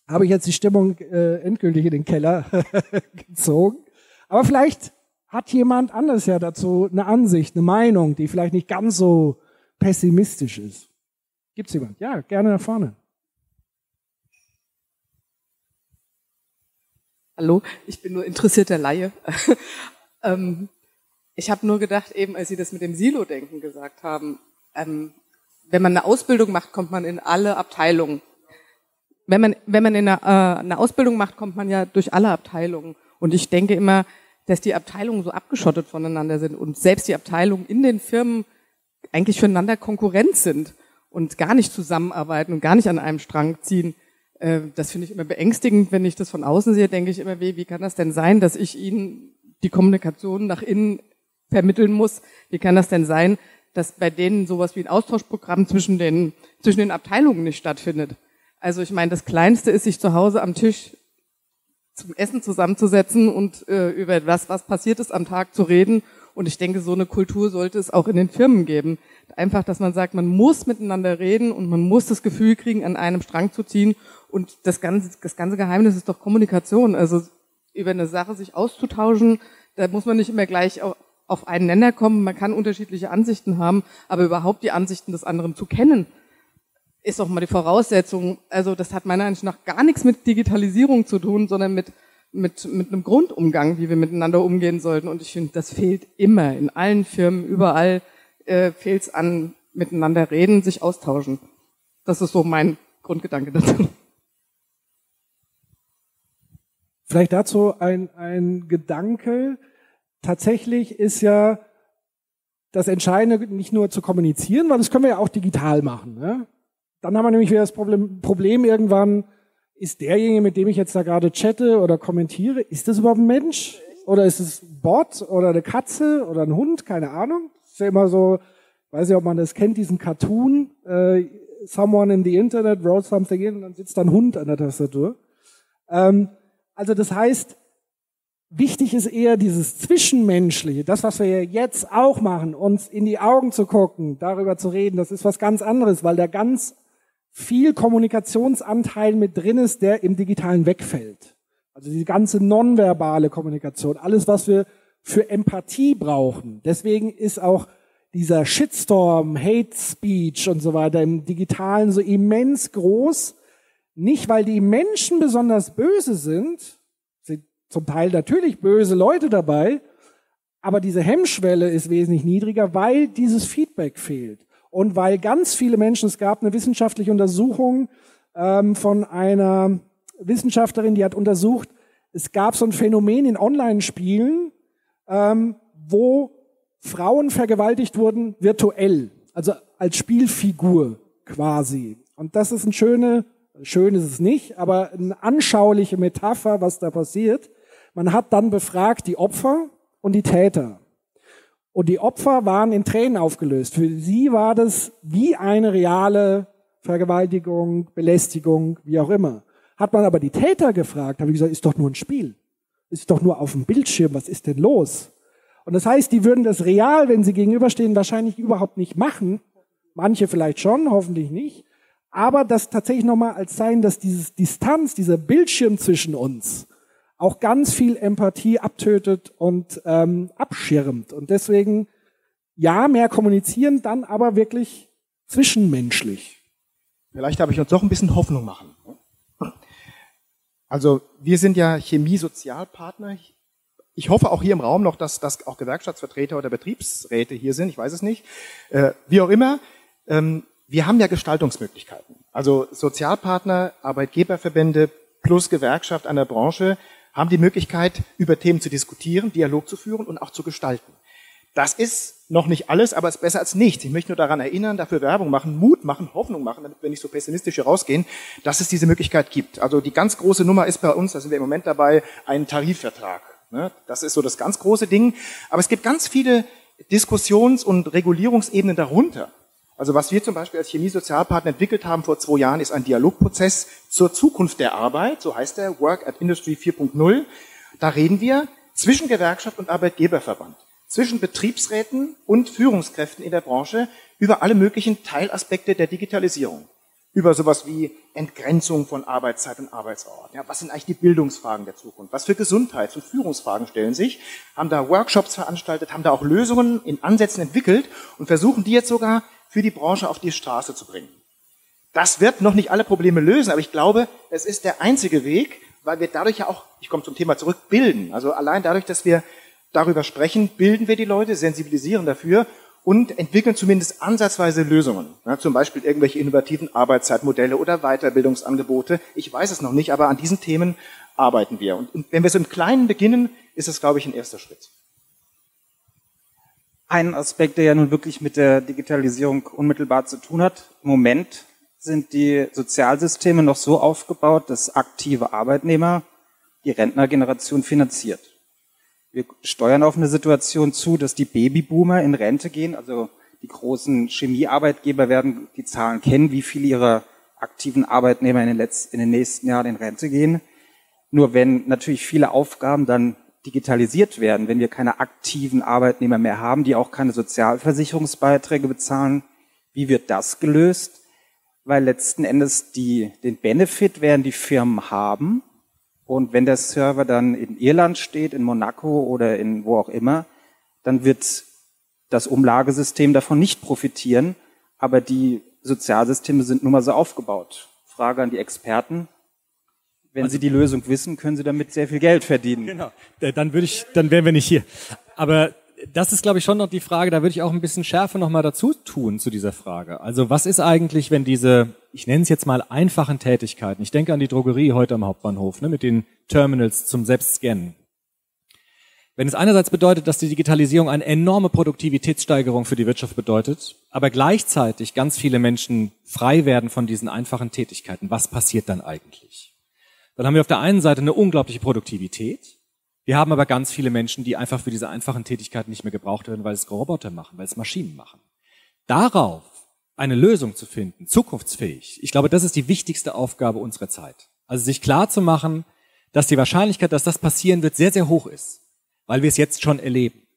habe ich jetzt die Stimmung äh, endgültig in den Keller gezogen. Aber vielleicht hat jemand anders ja dazu eine Ansicht, eine Meinung, die vielleicht nicht ganz so pessimistisch ist. Gibt's jemand? Ja, gerne nach vorne. Hallo, ich bin nur interessierter Laie. Ähm, ich habe nur gedacht, eben als Sie das mit dem Silo-Denken gesagt haben, ähm, wenn man eine Ausbildung macht, kommt man in alle Abteilungen. Wenn man, wenn man in eine, äh, eine Ausbildung macht, kommt man ja durch alle Abteilungen. Und ich denke immer, dass die Abteilungen so abgeschottet voneinander sind und selbst die Abteilungen in den Firmen eigentlich füreinander Konkurrent sind und gar nicht zusammenarbeiten und gar nicht an einem Strang ziehen. Äh, das finde ich immer beängstigend, wenn ich das von außen sehe, denke ich immer, wie, wie kann das denn sein, dass ich Ihnen die Kommunikation nach innen vermitteln muss. Wie kann das denn sein, dass bei denen sowas wie ein Austauschprogramm zwischen den, zwischen den Abteilungen nicht stattfindet? Also ich meine, das Kleinste ist, sich zu Hause am Tisch zum Essen zusammenzusetzen und äh, über was, was passiert ist am Tag zu reden. Und ich denke, so eine Kultur sollte es auch in den Firmen geben. Einfach, dass man sagt, man muss miteinander reden und man muss das Gefühl kriegen, an einem Strang zu ziehen. Und das ganze, das ganze Geheimnis ist doch Kommunikation. Also über eine Sache sich auszutauschen. Da muss man nicht immer gleich auf einen Nenner kommen. Man kann unterschiedliche Ansichten haben, aber überhaupt die Ansichten des anderen zu kennen, ist auch mal die Voraussetzung. Also das hat meiner Ansicht nach gar nichts mit Digitalisierung zu tun, sondern mit mit, mit einem Grundumgang, wie wir miteinander umgehen sollten. Und ich finde, das fehlt immer. In allen Firmen, überall äh, fehlt es an miteinander reden, sich austauschen. Das ist so mein Grundgedanke dazu. Vielleicht dazu ein, ein Gedanke. Tatsächlich ist ja das Entscheidende nicht nur zu kommunizieren, weil das können wir ja auch digital machen. Ne? Dann haben wir nämlich wieder das Problem, Problem irgendwann, ist derjenige, mit dem ich jetzt da gerade chatte oder kommentiere, ist das überhaupt ein Mensch? Oder ist es ein Bot oder eine Katze oder ein Hund? Keine Ahnung. Ist ja immer so, weiß nicht, ob man das kennt, diesen Cartoon, äh, someone in the Internet wrote something in und dann sitzt da ein Hund an der Tastatur. Ähm, also das heißt, wichtig ist eher dieses Zwischenmenschliche, das, was wir jetzt auch machen, uns in die Augen zu gucken, darüber zu reden, das ist was ganz anderes, weil da ganz viel Kommunikationsanteil mit drin ist, der im Digitalen wegfällt. Also die ganze nonverbale Kommunikation, alles, was wir für Empathie brauchen. Deswegen ist auch dieser Shitstorm, Hate Speech und so weiter im Digitalen so immens groß, nicht, weil die Menschen besonders böse sind, sind zum Teil natürlich böse Leute dabei, aber diese Hemmschwelle ist wesentlich niedriger, weil dieses Feedback fehlt. Und weil ganz viele Menschen, es gab eine wissenschaftliche Untersuchung ähm, von einer Wissenschaftlerin, die hat untersucht, es gab so ein Phänomen in Online-Spielen, ähm, wo Frauen vergewaltigt wurden virtuell, also als Spielfigur quasi. Und das ist eine schöne Schön ist es nicht, aber eine anschauliche Metapher, was da passiert. Man hat dann befragt die Opfer und die Täter. Und die Opfer waren in Tränen aufgelöst. Für sie war das wie eine reale Vergewaltigung, Belästigung, wie auch immer. Hat man aber die Täter gefragt, habe ich gesagt, ist doch nur ein Spiel. Ist doch nur auf dem Bildschirm, was ist denn los? Und das heißt, die würden das real, wenn sie gegenüberstehen, wahrscheinlich überhaupt nicht machen. Manche vielleicht schon, hoffentlich nicht aber das tatsächlich nochmal als Zeichen, dass dieses Distanz, dieser Bildschirm zwischen uns auch ganz viel Empathie abtötet und ähm, abschirmt. Und deswegen, ja, mehr kommunizieren, dann aber wirklich zwischenmenschlich. Vielleicht darf ich uns doch ein bisschen Hoffnung machen. Also wir sind ja Chemie-Sozialpartner. Ich hoffe auch hier im Raum noch, dass, dass auch Gewerkschaftsvertreter oder Betriebsräte hier sind. Ich weiß es nicht. Äh, wie auch immer. Ähm, wir haben ja Gestaltungsmöglichkeiten. Also Sozialpartner, Arbeitgeberverbände plus Gewerkschaft an der Branche haben die Möglichkeit, über Themen zu diskutieren, Dialog zu führen und auch zu gestalten. Das ist noch nicht alles, aber es ist besser als nichts. Ich möchte nur daran erinnern, dafür Werbung machen, Mut machen, Hoffnung machen, damit wir nicht so pessimistisch hier rausgehen, dass es diese Möglichkeit gibt. Also die ganz große Nummer ist bei uns, da sind wir im Moment dabei, ein Tarifvertrag. Ne? Das ist so das ganz große Ding. Aber es gibt ganz viele Diskussions- und Regulierungsebenen darunter. Also was wir zum Beispiel als Chemie-Sozialpartner entwickelt haben vor zwei Jahren, ist ein Dialogprozess zur Zukunft der Arbeit, so heißt der, Work at Industry 4.0. Da reden wir zwischen Gewerkschaft und Arbeitgeberverband, zwischen Betriebsräten und Führungskräften in der Branche über alle möglichen Teilaspekte der Digitalisierung. Über sowas wie Entgrenzung von Arbeitszeit und Arbeitsort. Ja, was sind eigentlich die Bildungsfragen der Zukunft? Was für Gesundheits- und Führungsfragen stellen sich? Haben da Workshops veranstaltet, haben da auch Lösungen in Ansätzen entwickelt und versuchen die jetzt sogar für die Branche auf die Straße zu bringen. Das wird noch nicht alle Probleme lösen, aber ich glaube, es ist der einzige Weg, weil wir dadurch ja auch, ich komme zum Thema zurück, bilden. Also allein dadurch, dass wir darüber sprechen, bilden wir die Leute, sensibilisieren dafür und entwickeln zumindest ansatzweise Lösungen. Ja, zum Beispiel irgendwelche innovativen Arbeitszeitmodelle oder Weiterbildungsangebote. Ich weiß es noch nicht, aber an diesen Themen arbeiten wir. Und, und wenn wir so im Kleinen beginnen, ist es, glaube ich, ein erster Schritt ein Aspekt, der ja nun wirklich mit der Digitalisierung unmittelbar zu tun hat. Im Moment sind die Sozialsysteme noch so aufgebaut, dass aktive Arbeitnehmer die Rentnergeneration finanziert. Wir steuern auf eine Situation zu, dass die Babyboomer in Rente gehen, also die großen Chemiearbeitgeber werden die Zahlen kennen, wie viele ihrer aktiven Arbeitnehmer in den, letzten, in den nächsten Jahren in Rente gehen. Nur wenn natürlich viele Aufgaben dann digitalisiert werden, wenn wir keine aktiven Arbeitnehmer mehr haben, die auch keine Sozialversicherungsbeiträge bezahlen, wie wird das gelöst? Weil letzten Endes die, den Benefit werden die Firmen haben. Und wenn der Server dann in Irland steht, in Monaco oder in wo auch immer, dann wird das Umlagesystem davon nicht profitieren. Aber die Sozialsysteme sind nun mal so aufgebaut. Frage an die Experten. Wenn also, Sie die Lösung wissen, können Sie damit sehr viel Geld verdienen. Genau. Dann würde ich, dann wären wir nicht hier. Aber das ist, glaube ich, schon noch die Frage, da würde ich auch ein bisschen Schärfe nochmal dazu tun zu dieser Frage. Also was ist eigentlich, wenn diese, ich nenne es jetzt mal einfachen Tätigkeiten, ich denke an die Drogerie heute am Hauptbahnhof, ne, mit den Terminals zum Selbstscannen. Wenn es einerseits bedeutet, dass die Digitalisierung eine enorme Produktivitätssteigerung für die Wirtschaft bedeutet, aber gleichzeitig ganz viele Menschen frei werden von diesen einfachen Tätigkeiten, was passiert dann eigentlich? Dann haben wir auf der einen Seite eine unglaubliche Produktivität. Wir haben aber ganz viele Menschen, die einfach für diese einfachen Tätigkeiten nicht mehr gebraucht werden, weil es Roboter machen, weil es Maschinen machen. Darauf eine Lösung zu finden, zukunftsfähig, ich glaube, das ist die wichtigste Aufgabe unserer Zeit. Also sich klar zu machen, dass die Wahrscheinlichkeit, dass das passieren wird, sehr, sehr hoch ist, weil wir es jetzt schon erleben.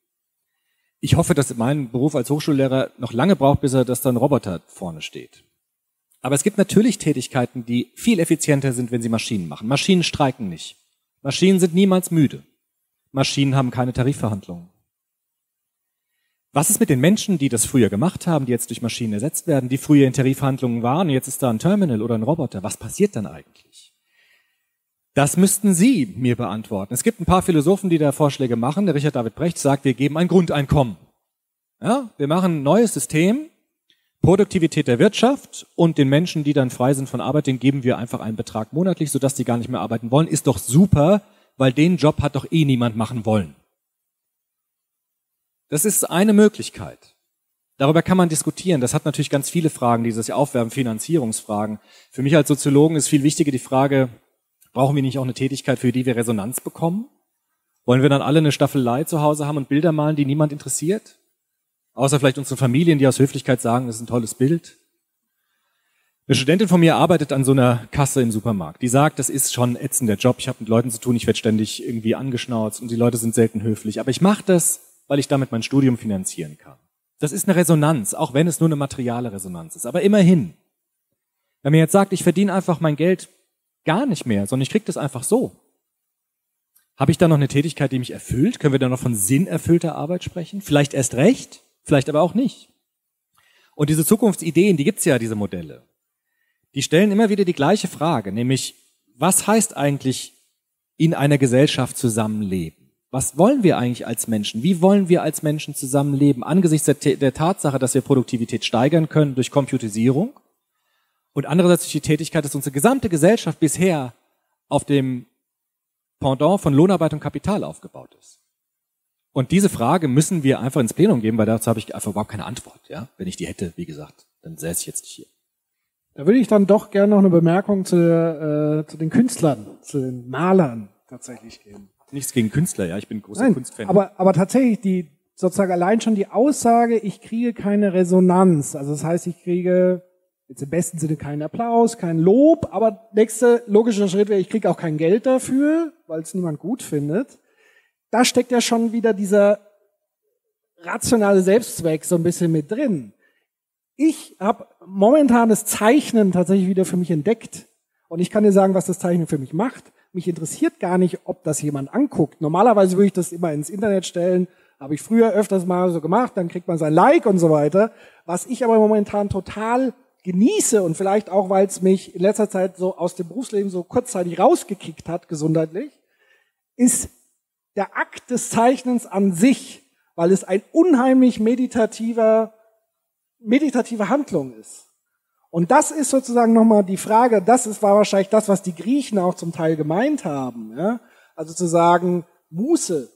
Ich hoffe, dass mein Beruf als Hochschullehrer noch lange braucht, bis er, dass da ein Roboter vorne steht. Aber es gibt natürlich Tätigkeiten, die viel effizienter sind, wenn sie Maschinen machen. Maschinen streiken nicht. Maschinen sind niemals müde. Maschinen haben keine Tarifverhandlungen. Was ist mit den Menschen, die das früher gemacht haben, die jetzt durch Maschinen ersetzt werden, die früher in Tarifverhandlungen waren und jetzt ist da ein Terminal oder ein Roboter? Was passiert dann eigentlich? Das müssten Sie mir beantworten. Es gibt ein paar Philosophen, die da Vorschläge machen. Der Richard David Brecht sagt, wir geben ein Grundeinkommen. Ja, wir machen ein neues System, Produktivität der Wirtschaft und den Menschen, die dann frei sind von Arbeit, den geben wir einfach einen Betrag monatlich, sodass die gar nicht mehr arbeiten wollen. Ist doch super, weil den Job hat doch eh niemand machen wollen. Das ist eine Möglichkeit. Darüber kann man diskutieren. Das hat natürlich ganz viele Fragen, die sich aufwerfen, Finanzierungsfragen. Für mich als Soziologen ist viel wichtiger die Frage, brauchen wir nicht auch eine Tätigkeit, für die wir Resonanz bekommen? Wollen wir dann alle eine Staffelei zu Hause haben und Bilder malen, die niemand interessiert? Außer vielleicht unsere Familien, die aus Höflichkeit sagen, das ist ein tolles Bild. Eine Studentin von mir arbeitet an so einer Kasse im Supermarkt. Die sagt, das ist schon ätzender Job. Ich habe mit Leuten zu tun, ich werde ständig irgendwie angeschnauzt und die Leute sind selten höflich. Aber ich mache das, weil ich damit mein Studium finanzieren kann. Das ist eine Resonanz, auch wenn es nur eine materiale Resonanz ist. Aber immerhin. Wenn mir jetzt sagt, ich verdiene einfach mein Geld gar nicht mehr, sondern ich kriege das einfach so. Habe ich da noch eine Tätigkeit, die mich erfüllt? Können wir da noch von sinnerfüllter Arbeit sprechen? Vielleicht erst recht? Vielleicht aber auch nicht. Und diese Zukunftsideen, die gibt's ja, diese Modelle. Die stellen immer wieder die gleiche Frage, nämlich was heißt eigentlich in einer Gesellschaft zusammenleben? Was wollen wir eigentlich als Menschen? Wie wollen wir als Menschen zusammenleben angesichts der, der Tatsache, dass wir Produktivität steigern können durch Computisierung und andererseits durch die Tätigkeit, dass unsere gesamte Gesellschaft bisher auf dem Pendant von Lohnarbeit und Kapital aufgebaut ist? Und diese Frage müssen wir einfach ins Plenum geben, weil dazu habe ich einfach überhaupt keine Antwort. Ja? Wenn ich die hätte, wie gesagt, dann säße ich jetzt nicht hier. Da würde ich dann doch gerne noch eine Bemerkung zu, äh, zu den Künstlern, zu den Malern tatsächlich geben. Nichts gegen Künstler, ja, ich bin großer Nein, Kunstfan. aber, aber tatsächlich die, sozusagen allein schon die Aussage, ich kriege keine Resonanz. Also das heißt, ich kriege jetzt im besten Sinne keinen Applaus, kein Lob, aber nächster logischer Schritt wäre, ich kriege auch kein Geld dafür, weil es niemand gut findet. Da steckt ja schon wieder dieser rationale Selbstzweck so ein bisschen mit drin. Ich habe momentan das Zeichnen tatsächlich wieder für mich entdeckt. Und ich kann dir sagen, was das Zeichnen für mich macht. Mich interessiert gar nicht, ob das jemand anguckt. Normalerweise würde ich das immer ins Internet stellen. Habe ich früher öfters mal so gemacht, dann kriegt man sein Like und so weiter. Was ich aber momentan total genieße und vielleicht auch, weil es mich in letzter Zeit so aus dem Berufsleben so kurzzeitig rausgekickt hat, gesundheitlich, ist der Akt des Zeichnens an sich, weil es ein unheimlich meditativer, meditative Handlung ist. Und das ist sozusagen nochmal die Frage, das ist, war wahrscheinlich das, was die Griechen auch zum Teil gemeint haben. Ja? Also zu sagen, Muße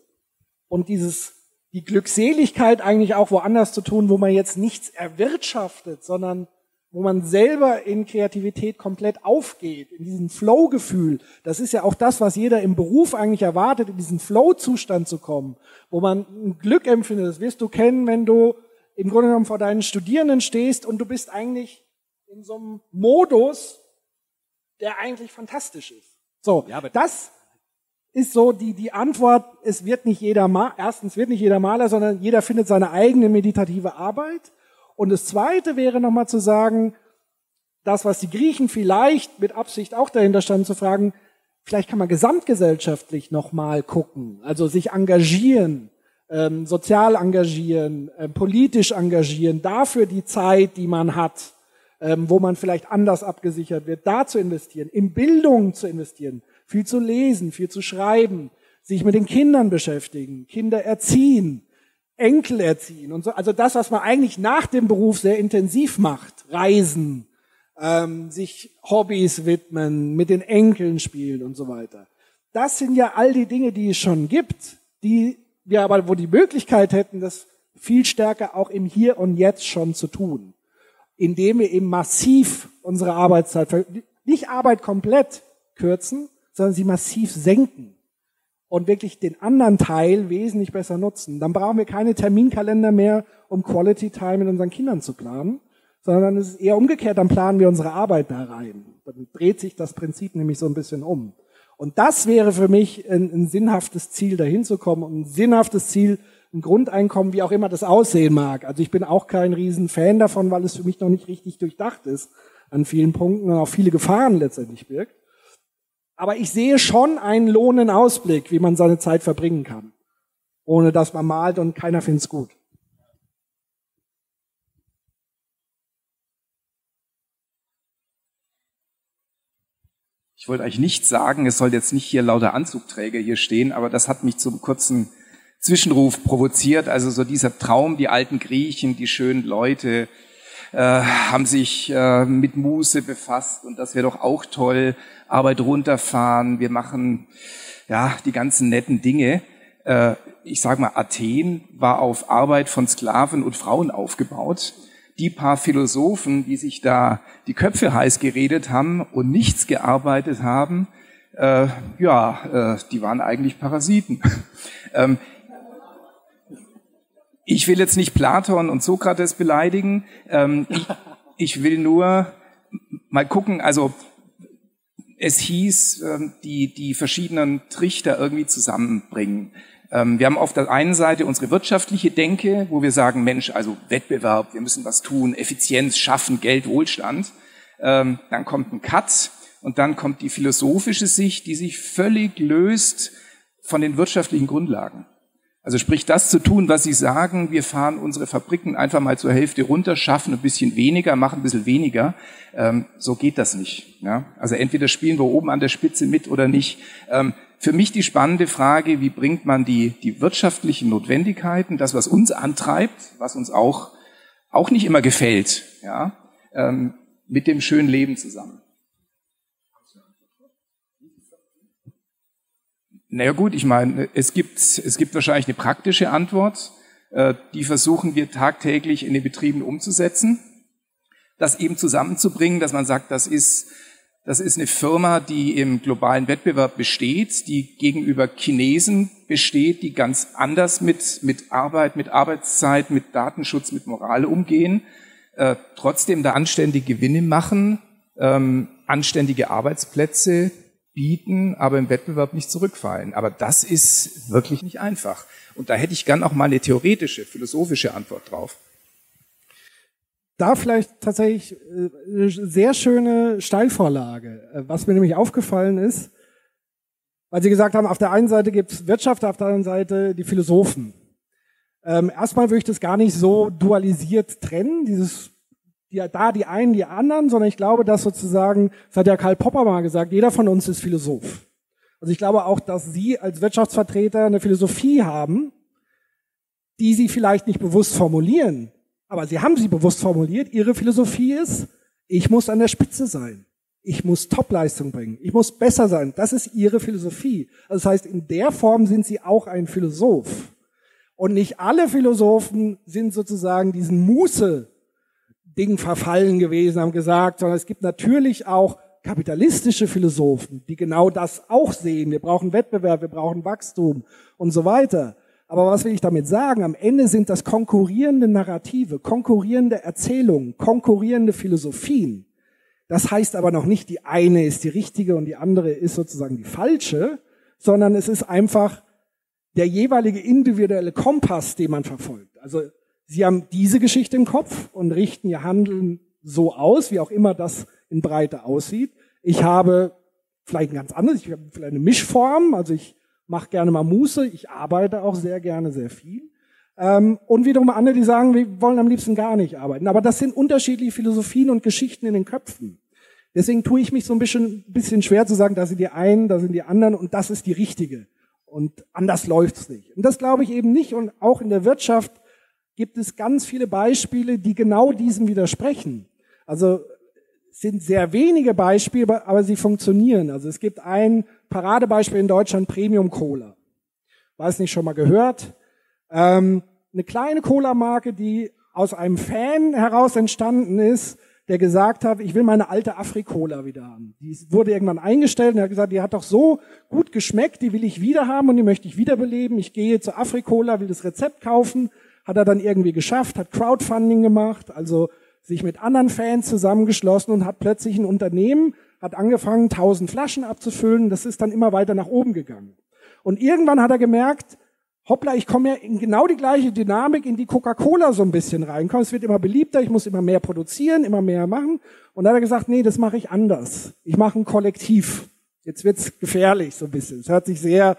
und dieses, die Glückseligkeit eigentlich auch woanders zu tun, wo man jetzt nichts erwirtschaftet, sondern wo man selber in Kreativität komplett aufgeht, in diesen Flow-Gefühl. Das ist ja auch das, was jeder im Beruf eigentlich erwartet, in diesen Flow-Zustand zu kommen, wo man ein Glück empfindet. Das wirst du kennen, wenn du im Grunde genommen vor deinen Studierenden stehst und du bist eigentlich in so einem Modus, der eigentlich fantastisch ist. So, Ja, aber- das ist so die, die Antwort, es wird nicht jeder, Ma erstens wird nicht jeder Maler, sondern jeder findet seine eigene meditative Arbeit. Und das zweite wäre nochmal zu sagen, das, was die Griechen vielleicht mit Absicht auch dahinter standen, zu fragen, vielleicht kann man gesamtgesellschaftlich nochmal gucken, also sich engagieren, ähm, sozial engagieren, ähm, politisch engagieren, dafür die Zeit, die man hat, ähm, wo man vielleicht anders abgesichert wird, da zu investieren, in Bildung zu investieren, viel zu lesen, viel zu schreiben, sich mit den Kindern beschäftigen, Kinder erziehen, Enkel erziehen und so. Also das, was man eigentlich nach dem Beruf sehr intensiv macht, reisen, ähm, sich Hobbys widmen, mit den Enkeln spielen und so weiter. Das sind ja all die Dinge, die es schon gibt, die wir aber, wo die Möglichkeit hätten, das viel stärker auch im Hier und Jetzt schon zu tun indem wir eben massiv unsere Arbeitszeit, nicht Arbeit komplett kürzen, sondern sie massiv senken und wirklich den anderen Teil wesentlich besser nutzen. Dann brauchen wir keine Terminkalender mehr, um Quality Time mit unseren Kindern zu planen, sondern es ist eher umgekehrt, dann planen wir unsere Arbeit da rein. Dann dreht sich das Prinzip nämlich so ein bisschen um. Und das wäre für mich ein, ein sinnhaftes Ziel, dahin zu kommen und ein sinnhaftes Ziel, ein Grundeinkommen, wie auch immer das aussehen mag. Also ich bin auch kein riesen Fan davon, weil es für mich noch nicht richtig durchdacht ist an vielen Punkten und auch viele Gefahren letztendlich birgt. Aber ich sehe schon einen lohnenden Ausblick, wie man seine Zeit verbringen kann, ohne dass man malt und keiner findet's gut. Ich wollte eigentlich nicht sagen, es soll jetzt nicht hier lauter Anzugträger hier stehen, aber das hat mich zum kurzen Zwischenruf provoziert. Also so dieser Traum, die alten Griechen, die schönen Leute äh, haben sich äh, mit Muße befasst und das wäre doch auch toll. Arbeit runterfahren, wir machen ja die ganzen netten Dinge. Äh, ich sage mal, Athen war auf Arbeit von Sklaven und Frauen aufgebaut die paar Philosophen, die sich da die Köpfe heiß geredet haben und nichts gearbeitet haben, äh, ja, äh, die waren eigentlich Parasiten. ähm, ich will jetzt nicht Platon und Sokrates beleidigen. Ähm, ich, ich will nur mal gucken, also es hieß, ähm, die, die verschiedenen Trichter irgendwie zusammenbringen. Ähm, wir haben auf der einen Seite unsere wirtschaftliche Denke, wo wir sagen, Mensch, also Wettbewerb, wir müssen was tun, Effizienz schaffen, Geld, Wohlstand. Ähm, dann kommt ein Cut und dann kommt die philosophische Sicht, die sich völlig löst von den wirtschaftlichen Grundlagen. Also sprich, das zu tun, was Sie sagen, wir fahren unsere Fabriken einfach mal zur Hälfte runter, schaffen ein bisschen weniger, machen ein bisschen weniger, ähm, so geht das nicht. Ja? Also entweder spielen wir oben an der Spitze mit oder nicht. Ähm, für mich die spannende Frage, wie bringt man die, die wirtschaftlichen Notwendigkeiten, das, was uns antreibt, was uns auch, auch nicht immer gefällt, ja, ähm, mit dem schönen Leben zusammen. Naja gut, ich meine, es gibt, es gibt wahrscheinlich eine praktische Antwort, äh, die versuchen wir tagtäglich in den Betrieben umzusetzen, das eben zusammenzubringen, dass man sagt, das ist, das ist eine Firma, die im globalen Wettbewerb besteht, die gegenüber Chinesen besteht, die ganz anders mit, mit Arbeit, mit Arbeitszeit, mit Datenschutz, mit Moral umgehen, äh, trotzdem da anständige Gewinne machen, ähm, anständige Arbeitsplätze, bieten, aber im Wettbewerb nicht zurückfallen. Aber das ist wirklich nicht einfach. Und da hätte ich gern auch mal eine theoretische, philosophische Antwort drauf. Da vielleicht tatsächlich äh, eine sehr schöne Steilvorlage. Äh, was mir nämlich aufgefallen ist, weil Sie gesagt haben, auf der einen Seite gibt es Wirtschaft, auf der anderen Seite die Philosophen. Ähm, erstmal würde ich das gar nicht so dualisiert trennen, dieses die, da die einen, die anderen, sondern ich glaube, dass sozusagen, das hat ja Karl Popper mal gesagt, jeder von uns ist Philosoph. Also ich glaube auch, dass Sie als Wirtschaftsvertreter eine Philosophie haben, die Sie vielleicht nicht bewusst formulieren, aber Sie haben sie bewusst formuliert. Ihre Philosophie ist, ich muss an der Spitze sein. Ich muss Topleistung bringen. Ich muss besser sein. Das ist Ihre Philosophie. Also das heißt, in der Form sind Sie auch ein Philosoph. Und nicht alle Philosophen sind sozusagen diesen Muße Ding verfallen gewesen, haben gesagt, sondern es gibt natürlich auch kapitalistische Philosophen, die genau das auch sehen. Wir brauchen Wettbewerb, wir brauchen Wachstum und so weiter. Aber was will ich damit sagen? Am Ende sind das konkurrierende Narrative, konkurrierende Erzählungen, konkurrierende Philosophien. Das heißt aber noch nicht, die eine ist die richtige und die andere ist sozusagen die falsche, sondern es ist einfach der jeweilige individuelle Kompass, den man verfolgt. Also Sie haben diese Geschichte im Kopf und richten ihr Handeln so aus, wie auch immer das in Breite aussieht. Ich habe vielleicht ein ganz anderes, ich habe vielleicht eine Mischform, also ich mache gerne mal Muße, ich arbeite auch sehr gerne sehr viel. Ähm, und wiederum andere, die sagen, wir wollen am liebsten gar nicht arbeiten. Aber das sind unterschiedliche Philosophien und Geschichten in den Köpfen. Deswegen tue ich mich so ein bisschen, bisschen schwer zu sagen, da sind die einen, da sind die anderen und das ist die richtige. Und anders läuft's nicht. Und das glaube ich eben nicht. Und auch in der Wirtschaft gibt es ganz viele Beispiele, die genau diesem widersprechen. Also sind sehr wenige Beispiele, aber sie funktionieren. Also es gibt ein Paradebeispiel in Deutschland, Premium Cola. Weiß nicht, schon mal gehört. Ähm, eine kleine Cola-Marke, die aus einem Fan heraus entstanden ist, der gesagt hat, ich will meine alte Afri-Cola wieder haben. Die wurde irgendwann eingestellt und er hat gesagt, die hat doch so gut geschmeckt, die will ich wieder haben und die möchte ich wiederbeleben. Ich gehe zur Afri-Cola, will das Rezept kaufen hat er dann irgendwie geschafft, hat Crowdfunding gemacht, also sich mit anderen Fans zusammengeschlossen und hat plötzlich ein Unternehmen, hat angefangen, tausend Flaschen abzufüllen. Das ist dann immer weiter nach oben gegangen. Und irgendwann hat er gemerkt, hoppla, ich komme ja in genau die gleiche Dynamik in die Coca-Cola so ein bisschen reinkommen. Es wird immer beliebter, ich muss immer mehr produzieren, immer mehr machen. Und dann hat er gesagt, nee, das mache ich anders. Ich mache ein Kollektiv. Jetzt wird's gefährlich so ein bisschen. Es hört sich sehr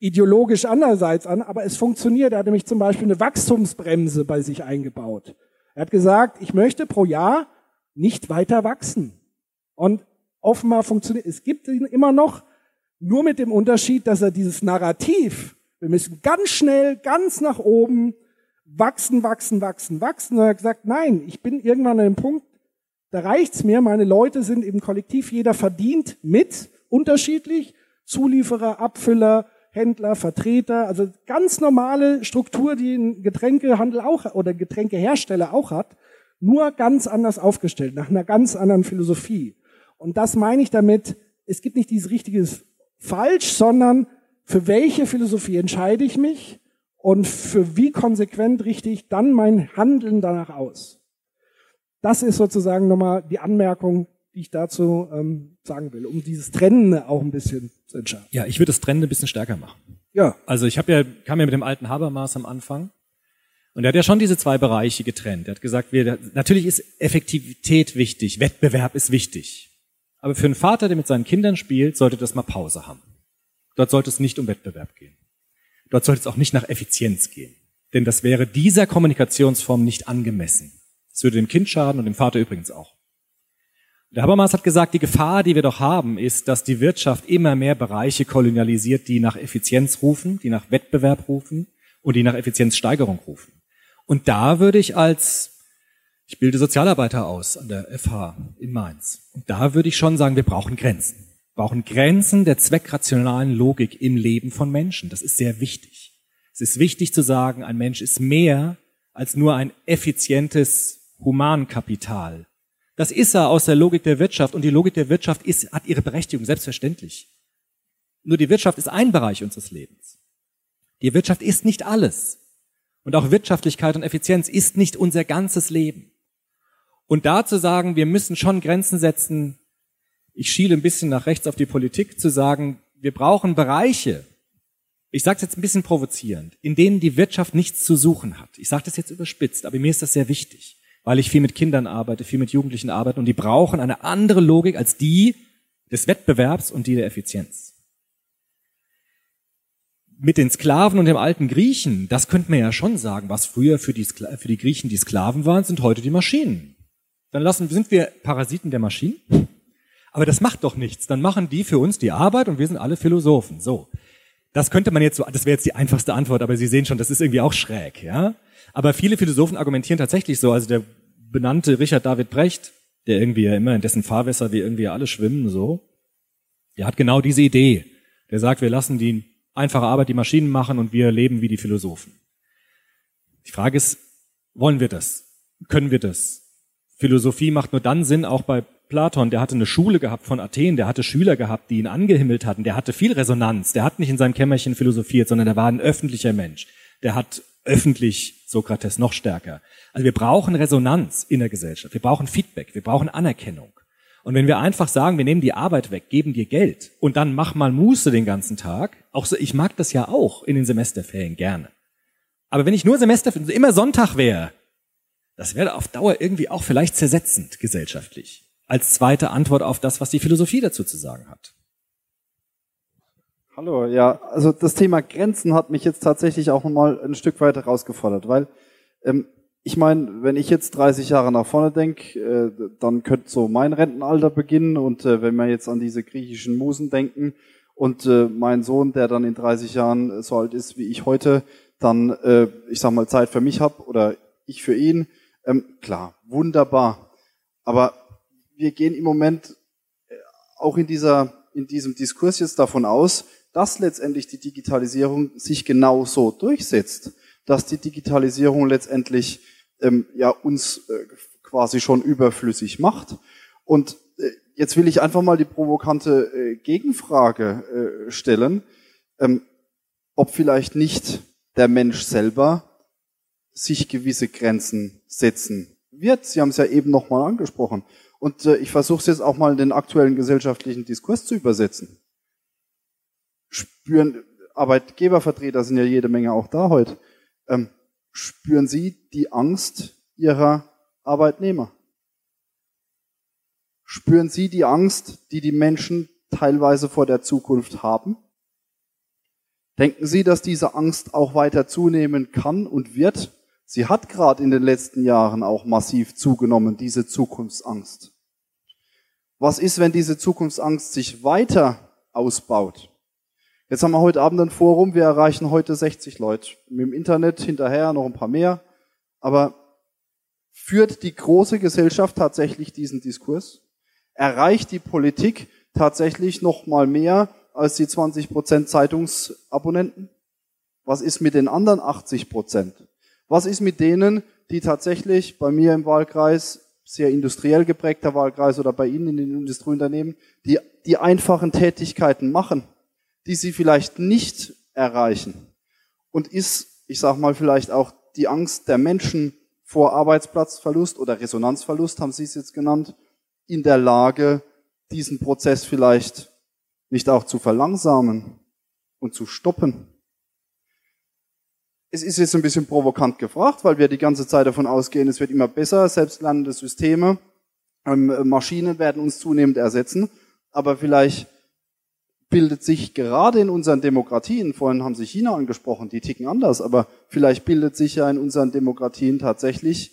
ideologisch andererseits an, aber es funktioniert. Er hat nämlich zum Beispiel eine Wachstumsbremse bei sich eingebaut. Er hat gesagt, ich möchte pro Jahr nicht weiter wachsen. Und offenbar funktioniert, es gibt ihn immer noch, nur mit dem Unterschied, dass er dieses Narrativ, wir müssen ganz schnell, ganz nach oben wachsen, wachsen, wachsen, wachsen. Und er hat gesagt, nein, ich bin irgendwann an dem Punkt, da reicht's mir, meine Leute sind im Kollektiv, jeder verdient mit, unterschiedlich, Zulieferer, Abfüller, Händler, Vertreter, also ganz normale Struktur, die ein Getränkehandel auch oder Getränkehersteller auch hat, nur ganz anders aufgestellt, nach einer ganz anderen Philosophie. Und das meine ich damit, es gibt nicht dieses richtige falsch, sondern für welche Philosophie entscheide ich mich und für wie konsequent richte ich dann mein Handeln danach aus. Das ist sozusagen nochmal die Anmerkung, die ich dazu ähm, sagen will, um dieses Trennen auch ein bisschen zu entscheiden. Ja, ich würde das Trennen ein bisschen stärker machen. Ja. Also ich habe ja, kam ja mit dem alten Habermas am Anfang und er hat ja schon diese zwei Bereiche getrennt. Er hat gesagt, wir, natürlich ist Effektivität wichtig, Wettbewerb ist wichtig. Aber für einen Vater, der mit seinen Kindern spielt, sollte das mal Pause haben. Dort sollte es nicht um Wettbewerb gehen. Dort sollte es auch nicht nach Effizienz gehen. Denn das wäre dieser Kommunikationsform nicht angemessen. Das würde dem Kind schaden und dem Vater übrigens auch. Der Habermas hat gesagt, die Gefahr, die wir doch haben, ist, dass die Wirtschaft immer mehr Bereiche kolonialisiert, die nach Effizienz rufen, die nach Wettbewerb rufen und die nach Effizienzsteigerung rufen. Und da würde ich als, ich bilde Sozialarbeiter aus an der FH in Mainz. Und da würde ich schon sagen, wir brauchen Grenzen. Wir brauchen Grenzen der zweckrationalen Logik im Leben von Menschen. Das ist sehr wichtig. Es ist wichtig zu sagen, ein Mensch ist mehr als nur ein effizientes Humankapital das ist er aus der Logik der Wirtschaft und die Logik der Wirtschaft ist, hat ihre Berechtigung, selbstverständlich. Nur die Wirtschaft ist ein Bereich unseres Lebens. Die Wirtschaft ist nicht alles. Und auch Wirtschaftlichkeit und Effizienz ist nicht unser ganzes Leben. Und da zu sagen, wir müssen schon Grenzen setzen, ich schiele ein bisschen nach rechts auf die Politik, zu sagen, wir brauchen Bereiche, ich sage es jetzt ein bisschen provozierend, in denen die Wirtschaft nichts zu suchen hat. Ich sage das jetzt überspitzt, aber mir ist das sehr wichtig weil ich viel mit Kindern arbeite, viel mit Jugendlichen arbeite und die brauchen eine andere Logik als die des Wettbewerbs und die der Effizienz. Mit den Sklaven und dem alten Griechen, das könnte man ja schon sagen, was früher für die, Skla für die Griechen die Sklaven waren, sind heute die Maschinen. Dann lassen, sind wir Parasiten der Maschinen? Aber das macht doch nichts. Dann machen die für uns die Arbeit und wir sind alle Philosophen. So. Das könnte man jetzt so, das wäre jetzt die einfachste Antwort, aber Sie sehen schon, das ist irgendwie auch schräg, ja? Aber viele Philosophen argumentieren tatsächlich so. Also der benannte Richard David Brecht, der irgendwie ja immer in dessen Fahrwässer wir irgendwie alle schwimmen, so, der hat genau diese Idee. Der sagt, wir lassen die einfache Arbeit die Maschinen machen und wir leben wie die Philosophen. Die Frage ist, wollen wir das? Können wir das? Philosophie macht nur dann Sinn, auch bei Platon, der hatte eine Schule gehabt von Athen, der hatte Schüler gehabt, die ihn angehimmelt hatten, der hatte viel Resonanz, der hat nicht in seinem Kämmerchen philosophiert, sondern der war ein öffentlicher Mensch. Der hat öffentlich Sokrates noch stärker. Also wir brauchen Resonanz in der Gesellschaft. Wir brauchen Feedback. Wir brauchen Anerkennung. Und wenn wir einfach sagen, wir nehmen die Arbeit weg, geben dir Geld und dann mach mal Muße den ganzen Tag, auch so, ich mag das ja auch in den Semesterferien gerne. Aber wenn ich nur Semesterferien, immer Sonntag wäre, das wäre auf Dauer irgendwie auch vielleicht zersetzend gesellschaftlich. Als zweite Antwort auf das, was die Philosophie dazu zu sagen hat. Hallo, ja, also das Thema Grenzen hat mich jetzt tatsächlich auch mal ein Stück weit herausgefordert, weil ähm, ich meine, wenn ich jetzt 30 Jahre nach vorne denke, äh, dann könnte so mein Rentenalter beginnen und äh, wenn wir jetzt an diese griechischen Musen denken und äh, mein Sohn, der dann in 30 Jahren so alt ist wie ich heute, dann, äh, ich sag mal, Zeit für mich hab oder ich für ihn, ähm, klar, wunderbar. Aber wir gehen im Moment äh, auch in dieser in diesem Diskurs jetzt davon aus, dass letztendlich die Digitalisierung sich genauso durchsetzt, dass die Digitalisierung letztendlich ähm, ja uns äh, quasi schon überflüssig macht. Und äh, jetzt will ich einfach mal die provokante äh, Gegenfrage äh, stellen, ähm, ob vielleicht nicht der Mensch selber sich gewisse Grenzen setzen wird. Sie haben es ja eben nochmal angesprochen. Und äh, ich versuche es jetzt auch mal in den aktuellen gesellschaftlichen Diskurs zu übersetzen spüren, Arbeitgebervertreter sind ja jede Menge auch da heute, ähm, spüren Sie die Angst Ihrer Arbeitnehmer? Spüren Sie die Angst, die die Menschen teilweise vor der Zukunft haben? Denken Sie, dass diese Angst auch weiter zunehmen kann und wird? Sie hat gerade in den letzten Jahren auch massiv zugenommen, diese Zukunftsangst. Was ist, wenn diese Zukunftsangst sich weiter ausbaut? Jetzt haben wir heute Abend ein Forum, wir erreichen heute 60 Leute. Mit dem Internet hinterher noch ein paar mehr. Aber führt die große Gesellschaft tatsächlich diesen Diskurs? Erreicht die Politik tatsächlich noch mal mehr als die 20 Prozent Zeitungsabonnenten? Was ist mit den anderen 80 Prozent? Was ist mit denen, die tatsächlich bei mir im Wahlkreis, sehr industriell geprägter Wahlkreis oder bei Ihnen in den Industrieunternehmen, die die einfachen Tätigkeiten machen? die sie vielleicht nicht erreichen? Und ist, ich sage mal, vielleicht auch die Angst der Menschen vor Arbeitsplatzverlust oder Resonanzverlust, haben Sie es jetzt genannt, in der Lage, diesen Prozess vielleicht nicht auch zu verlangsamen und zu stoppen? Es ist jetzt ein bisschen provokant gefragt, weil wir die ganze Zeit davon ausgehen, es wird immer besser, selbstlernende Systeme, ähm, Maschinen werden uns zunehmend ersetzen, aber vielleicht bildet sich gerade in unseren Demokratien, vorhin haben Sie China angesprochen, die ticken anders, aber vielleicht bildet sich ja in unseren Demokratien tatsächlich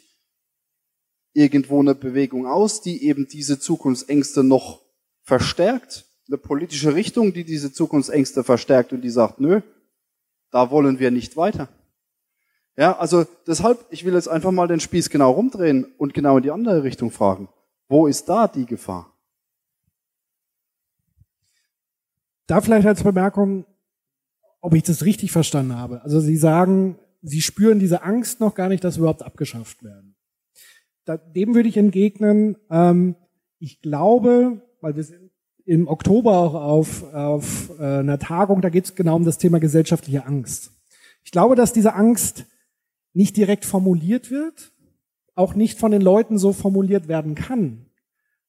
irgendwo eine Bewegung aus, die eben diese Zukunftsängste noch verstärkt, eine politische Richtung, die diese Zukunftsängste verstärkt und die sagt, nö, da wollen wir nicht weiter. Ja, also deshalb, ich will jetzt einfach mal den Spieß genau rumdrehen und genau in die andere Richtung fragen. Wo ist da die Gefahr? Da vielleicht als Bemerkung, ob ich das richtig verstanden habe. Also Sie sagen, Sie spüren diese Angst noch gar nicht, dass überhaupt abgeschafft werden. Dem würde ich entgegnen, ähm, ich glaube, weil wir sind im Oktober auch auf, auf äh, einer Tagung, da geht es genau um das Thema gesellschaftliche Angst. Ich glaube, dass diese Angst nicht direkt formuliert wird, auch nicht von den Leuten so formuliert werden kann,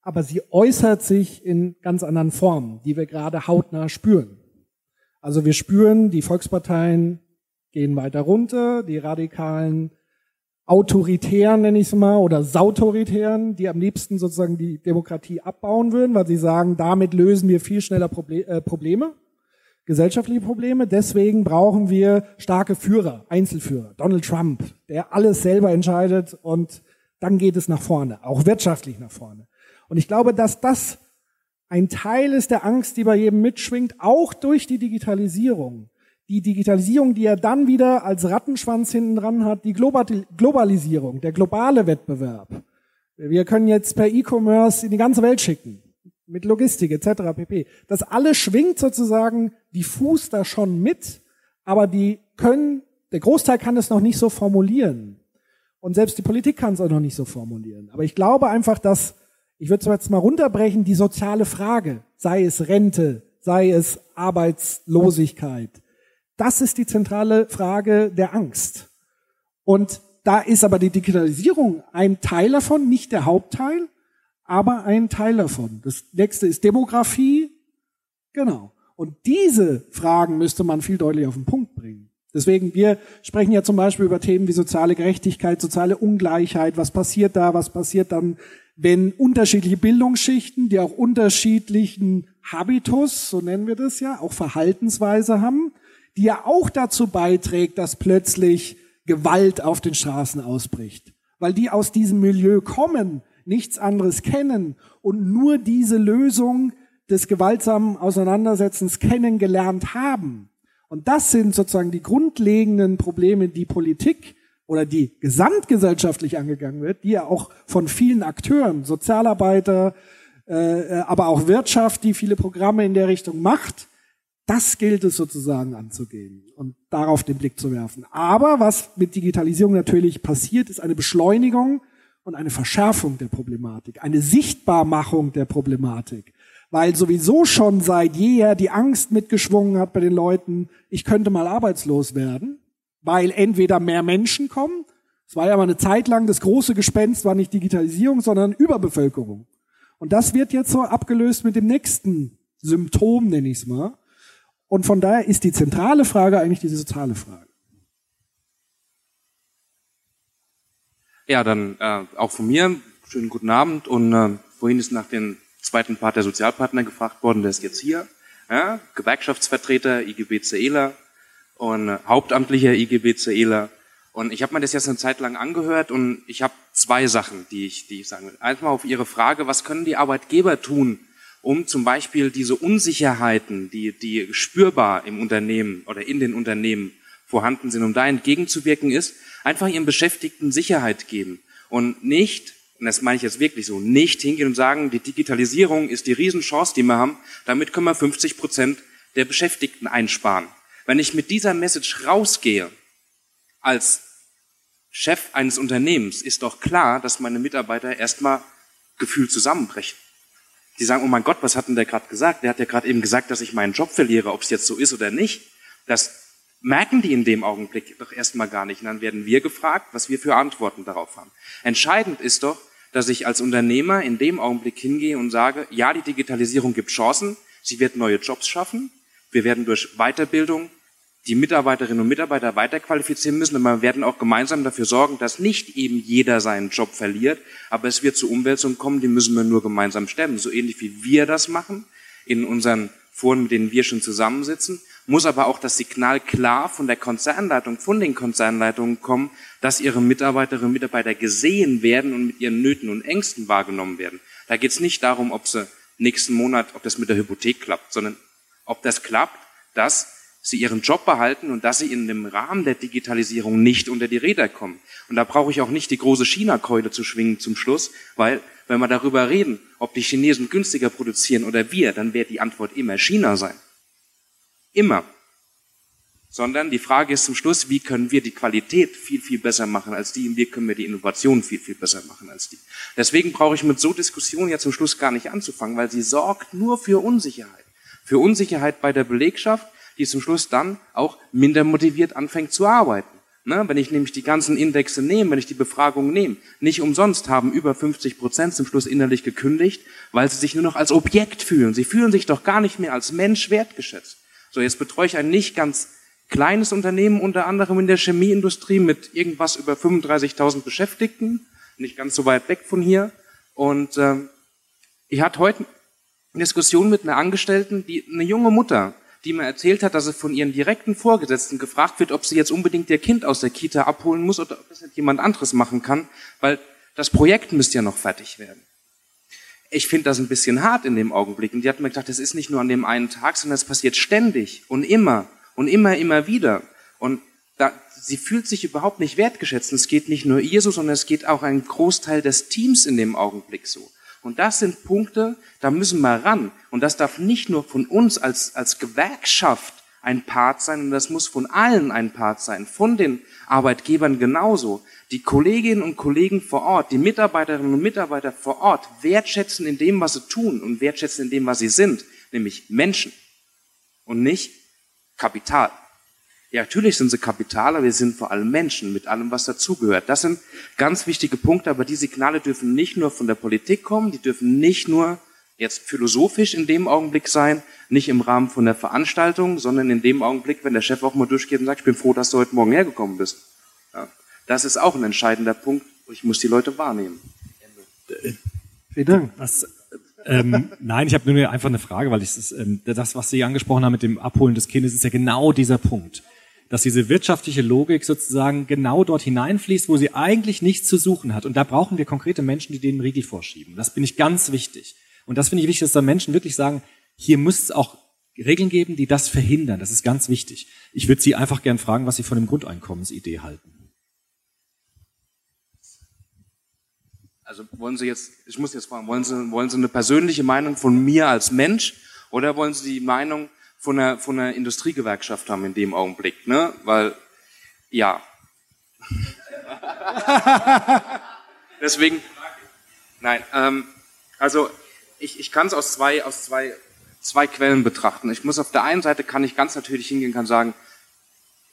aber sie äußert sich in ganz anderen Formen, die wir gerade hautnah spüren. Also wir spüren, die Volksparteien gehen weiter runter, die radikalen Autoritären, nenne ich es mal, oder Sautoritären, die am liebsten sozusagen die Demokratie abbauen würden, weil sie sagen, damit lösen wir viel schneller Proble äh, Probleme, gesellschaftliche Probleme. Deswegen brauchen wir starke Führer, Einzelführer. Donald Trump, der alles selber entscheidet und dann geht es nach vorne, auch wirtschaftlich nach vorne. Und ich glaube, dass das ein Teil ist der Angst, die bei jedem mitschwingt, auch durch die Digitalisierung. Die Digitalisierung, die er dann wieder als Rattenschwanz hinten dran hat, die Globalisierung, der globale Wettbewerb. Wir können jetzt per E-Commerce in die ganze Welt schicken, mit Logistik etc. pp. Das alles schwingt sozusagen diffus da schon mit, aber die können, der Großteil kann es noch nicht so formulieren. Und selbst die Politik kann es auch noch nicht so formulieren. Aber ich glaube einfach, dass ich würde es jetzt mal runterbrechen, die soziale Frage, sei es Rente, sei es Arbeitslosigkeit. Das ist die zentrale Frage der Angst. Und da ist aber die Digitalisierung ein Teil davon, nicht der Hauptteil, aber ein Teil davon. Das nächste ist Demografie. Genau. Und diese Fragen müsste man viel deutlicher auf den Punkt bringen. Deswegen, wir sprechen ja zum Beispiel über Themen wie soziale Gerechtigkeit, soziale Ungleichheit. Was passiert da? Was passiert dann wenn unterschiedliche Bildungsschichten, die auch unterschiedlichen Habitus, so nennen wir das ja, auch Verhaltensweise haben, die ja auch dazu beiträgt, dass plötzlich Gewalt auf den Straßen ausbricht. Weil die aus diesem Milieu kommen, nichts anderes kennen und nur diese Lösung des gewaltsamen Auseinandersetzens kennengelernt haben. Und das sind sozusagen die grundlegenden Probleme, die Politik oder die gesamtgesellschaftlich angegangen wird, die ja auch von vielen Akteuren, Sozialarbeiter, äh, aber auch Wirtschaft, die viele Programme in der Richtung macht, das gilt es sozusagen anzugehen und darauf den Blick zu werfen. Aber was mit Digitalisierung natürlich passiert, ist eine Beschleunigung und eine Verschärfung der Problematik, eine Sichtbarmachung der Problematik. Weil sowieso schon seit jeher die Angst mitgeschwungen hat bei den Leuten, ich könnte mal arbeitslos werden weil entweder mehr Menschen kommen, es war ja mal eine Zeit lang, das große Gespenst war nicht Digitalisierung, sondern Überbevölkerung. Und das wird jetzt so abgelöst mit dem nächsten Symptom, nenne ich es mal. Und von daher ist die zentrale Frage eigentlich diese soziale Frage. Ja, dann äh, auch von mir, schönen guten Abend. Und äh, vorhin ist nach dem zweiten Part der Sozialpartner gefragt worden, der ist jetzt hier. Ja, Gewerkschaftsvertreter, IGB CELA, und äh, hauptamtlicher IGB-CEler. Und ich habe mir das jetzt eine Zeit lang angehört und ich habe zwei Sachen, die ich, die ich sagen will. Einmal auf Ihre Frage, was können die Arbeitgeber tun, um zum Beispiel diese Unsicherheiten, die, die spürbar im Unternehmen oder in den Unternehmen vorhanden sind, um da entgegenzuwirken, ist, einfach ihren Beschäftigten Sicherheit geben und nicht, und das meine ich jetzt wirklich so, nicht hingehen und sagen, die Digitalisierung ist die Riesenchance, die wir haben, damit können wir 50 Prozent der Beschäftigten einsparen. Wenn ich mit dieser Message rausgehe, als Chef eines Unternehmens, ist doch klar, dass meine Mitarbeiter erstmal gefühlt zusammenbrechen. Die sagen, oh mein Gott, was hat denn der gerade gesagt? Der hat ja gerade eben gesagt, dass ich meinen Job verliere, ob es jetzt so ist oder nicht. Das merken die in dem Augenblick doch erstmal gar nicht. Und dann werden wir gefragt, was wir für Antworten darauf haben. Entscheidend ist doch, dass ich als Unternehmer in dem Augenblick hingehe und sage, ja, die Digitalisierung gibt Chancen, sie wird neue Jobs schaffen, wir werden durch Weiterbildung die Mitarbeiterinnen und Mitarbeiter weiterqualifizieren müssen. Und wir werden auch gemeinsam dafür sorgen, dass nicht eben jeder seinen Job verliert, aber es wird zu Umwälzungen kommen, die müssen wir nur gemeinsam stemmen. So ähnlich wie wir das machen in unseren vor, mit denen wir schon zusammensitzen, muss aber auch das Signal klar von der Konzernleitung, von den Konzernleitungen kommen, dass ihre Mitarbeiterinnen und Mitarbeiter gesehen werden und mit ihren Nöten und Ängsten wahrgenommen werden. Da geht es nicht darum, ob sie nächsten Monat, ob das mit der Hypothek klappt, sondern ob das klappt, dass sie ihren Job behalten und dass sie in dem Rahmen der Digitalisierung nicht unter die Räder kommen. Und da brauche ich auch nicht die große China-Keule zu schwingen zum Schluss, weil wenn wir darüber reden, ob die Chinesen günstiger produzieren oder wir, dann wird die Antwort immer China sein. Immer. Sondern die Frage ist zum Schluss, wie können wir die Qualität viel, viel besser machen als die und wie können wir die Innovation viel, viel besser machen als die. Deswegen brauche ich mit so Diskussionen ja zum Schluss gar nicht anzufangen, weil sie sorgt nur für Unsicherheit. Für Unsicherheit bei der Belegschaft, die zum Schluss dann auch minder motiviert anfängt zu arbeiten. Ne? Wenn ich nämlich die ganzen Indexe nehme, wenn ich die Befragung nehme, nicht umsonst haben über 50 Prozent zum Schluss innerlich gekündigt, weil sie sich nur noch als Objekt fühlen. Sie fühlen sich doch gar nicht mehr als Mensch wertgeschätzt. So, jetzt betreue ich ein nicht ganz kleines Unternehmen, unter anderem in der Chemieindustrie mit irgendwas über 35.000 Beschäftigten, nicht ganz so weit weg von hier. Und ähm, ich hatte heute eine Diskussion mit einer Angestellten, die eine junge Mutter, die mir erzählt hat, dass sie von ihren direkten Vorgesetzten gefragt wird, ob sie jetzt unbedingt ihr Kind aus der Kita abholen muss oder ob das nicht jemand anderes machen kann, weil das Projekt müsste ja noch fertig werden. Ich finde das ein bisschen hart in dem Augenblick. Und die hat mir gesagt, das ist nicht nur an dem einen Tag, sondern es passiert ständig und immer und immer, immer wieder. Und da, sie fühlt sich überhaupt nicht wertgeschätzt. Und es geht nicht nur ihr so, sondern es geht auch ein Großteil des Teams in dem Augenblick so. Und das sind Punkte, da müssen wir ran. Und das darf nicht nur von uns als, als Gewerkschaft ein Part sein, und das muss von allen ein Part sein, von den Arbeitgebern genauso. Die Kolleginnen und Kollegen vor Ort, die Mitarbeiterinnen und Mitarbeiter vor Ort wertschätzen in dem, was sie tun und wertschätzen in dem, was sie sind, nämlich Menschen und nicht Kapital. Ja, natürlich sind sie Kapital, aber wir sind vor allem Menschen mit allem, was dazugehört. Das sind ganz wichtige Punkte, aber die Signale dürfen nicht nur von der Politik kommen, die dürfen nicht nur jetzt philosophisch in dem Augenblick sein, nicht im Rahmen von der Veranstaltung, sondern in dem Augenblick, wenn der Chef auch mal durchgeht und sagt, ich bin froh, dass du heute Morgen hergekommen bist. Das ist auch ein entscheidender Punkt. Ich muss die Leute wahrnehmen. Vielen Dank. Was, ähm, nein, ich habe nur einfach eine Frage, weil ich das, ähm, das, was Sie angesprochen haben mit dem Abholen des Kindes, ist ja genau dieser Punkt dass diese wirtschaftliche Logik sozusagen genau dort hineinfließt, wo sie eigentlich nichts zu suchen hat. Und da brauchen wir konkrete Menschen, die den Riegel vorschieben. Das bin ich ganz wichtig. Und das finde ich wichtig, dass da Menschen wirklich sagen, hier muss es auch Regeln geben, die das verhindern. Das ist ganz wichtig. Ich würde Sie einfach gern fragen, was Sie von dem Grundeinkommensidee halten. Also wollen Sie jetzt, ich muss jetzt fragen, wollen Sie, wollen Sie eine persönliche Meinung von mir als Mensch oder wollen Sie die Meinung von einer, von einer Industriegewerkschaft haben in dem Augenblick, ne? Weil, ja. Deswegen, nein, ähm, also ich, ich kann es aus zwei, aus zwei, zwei Quellen betrachten. Ich muss auf der einen Seite kann ich ganz natürlich hingehen, kann sagen,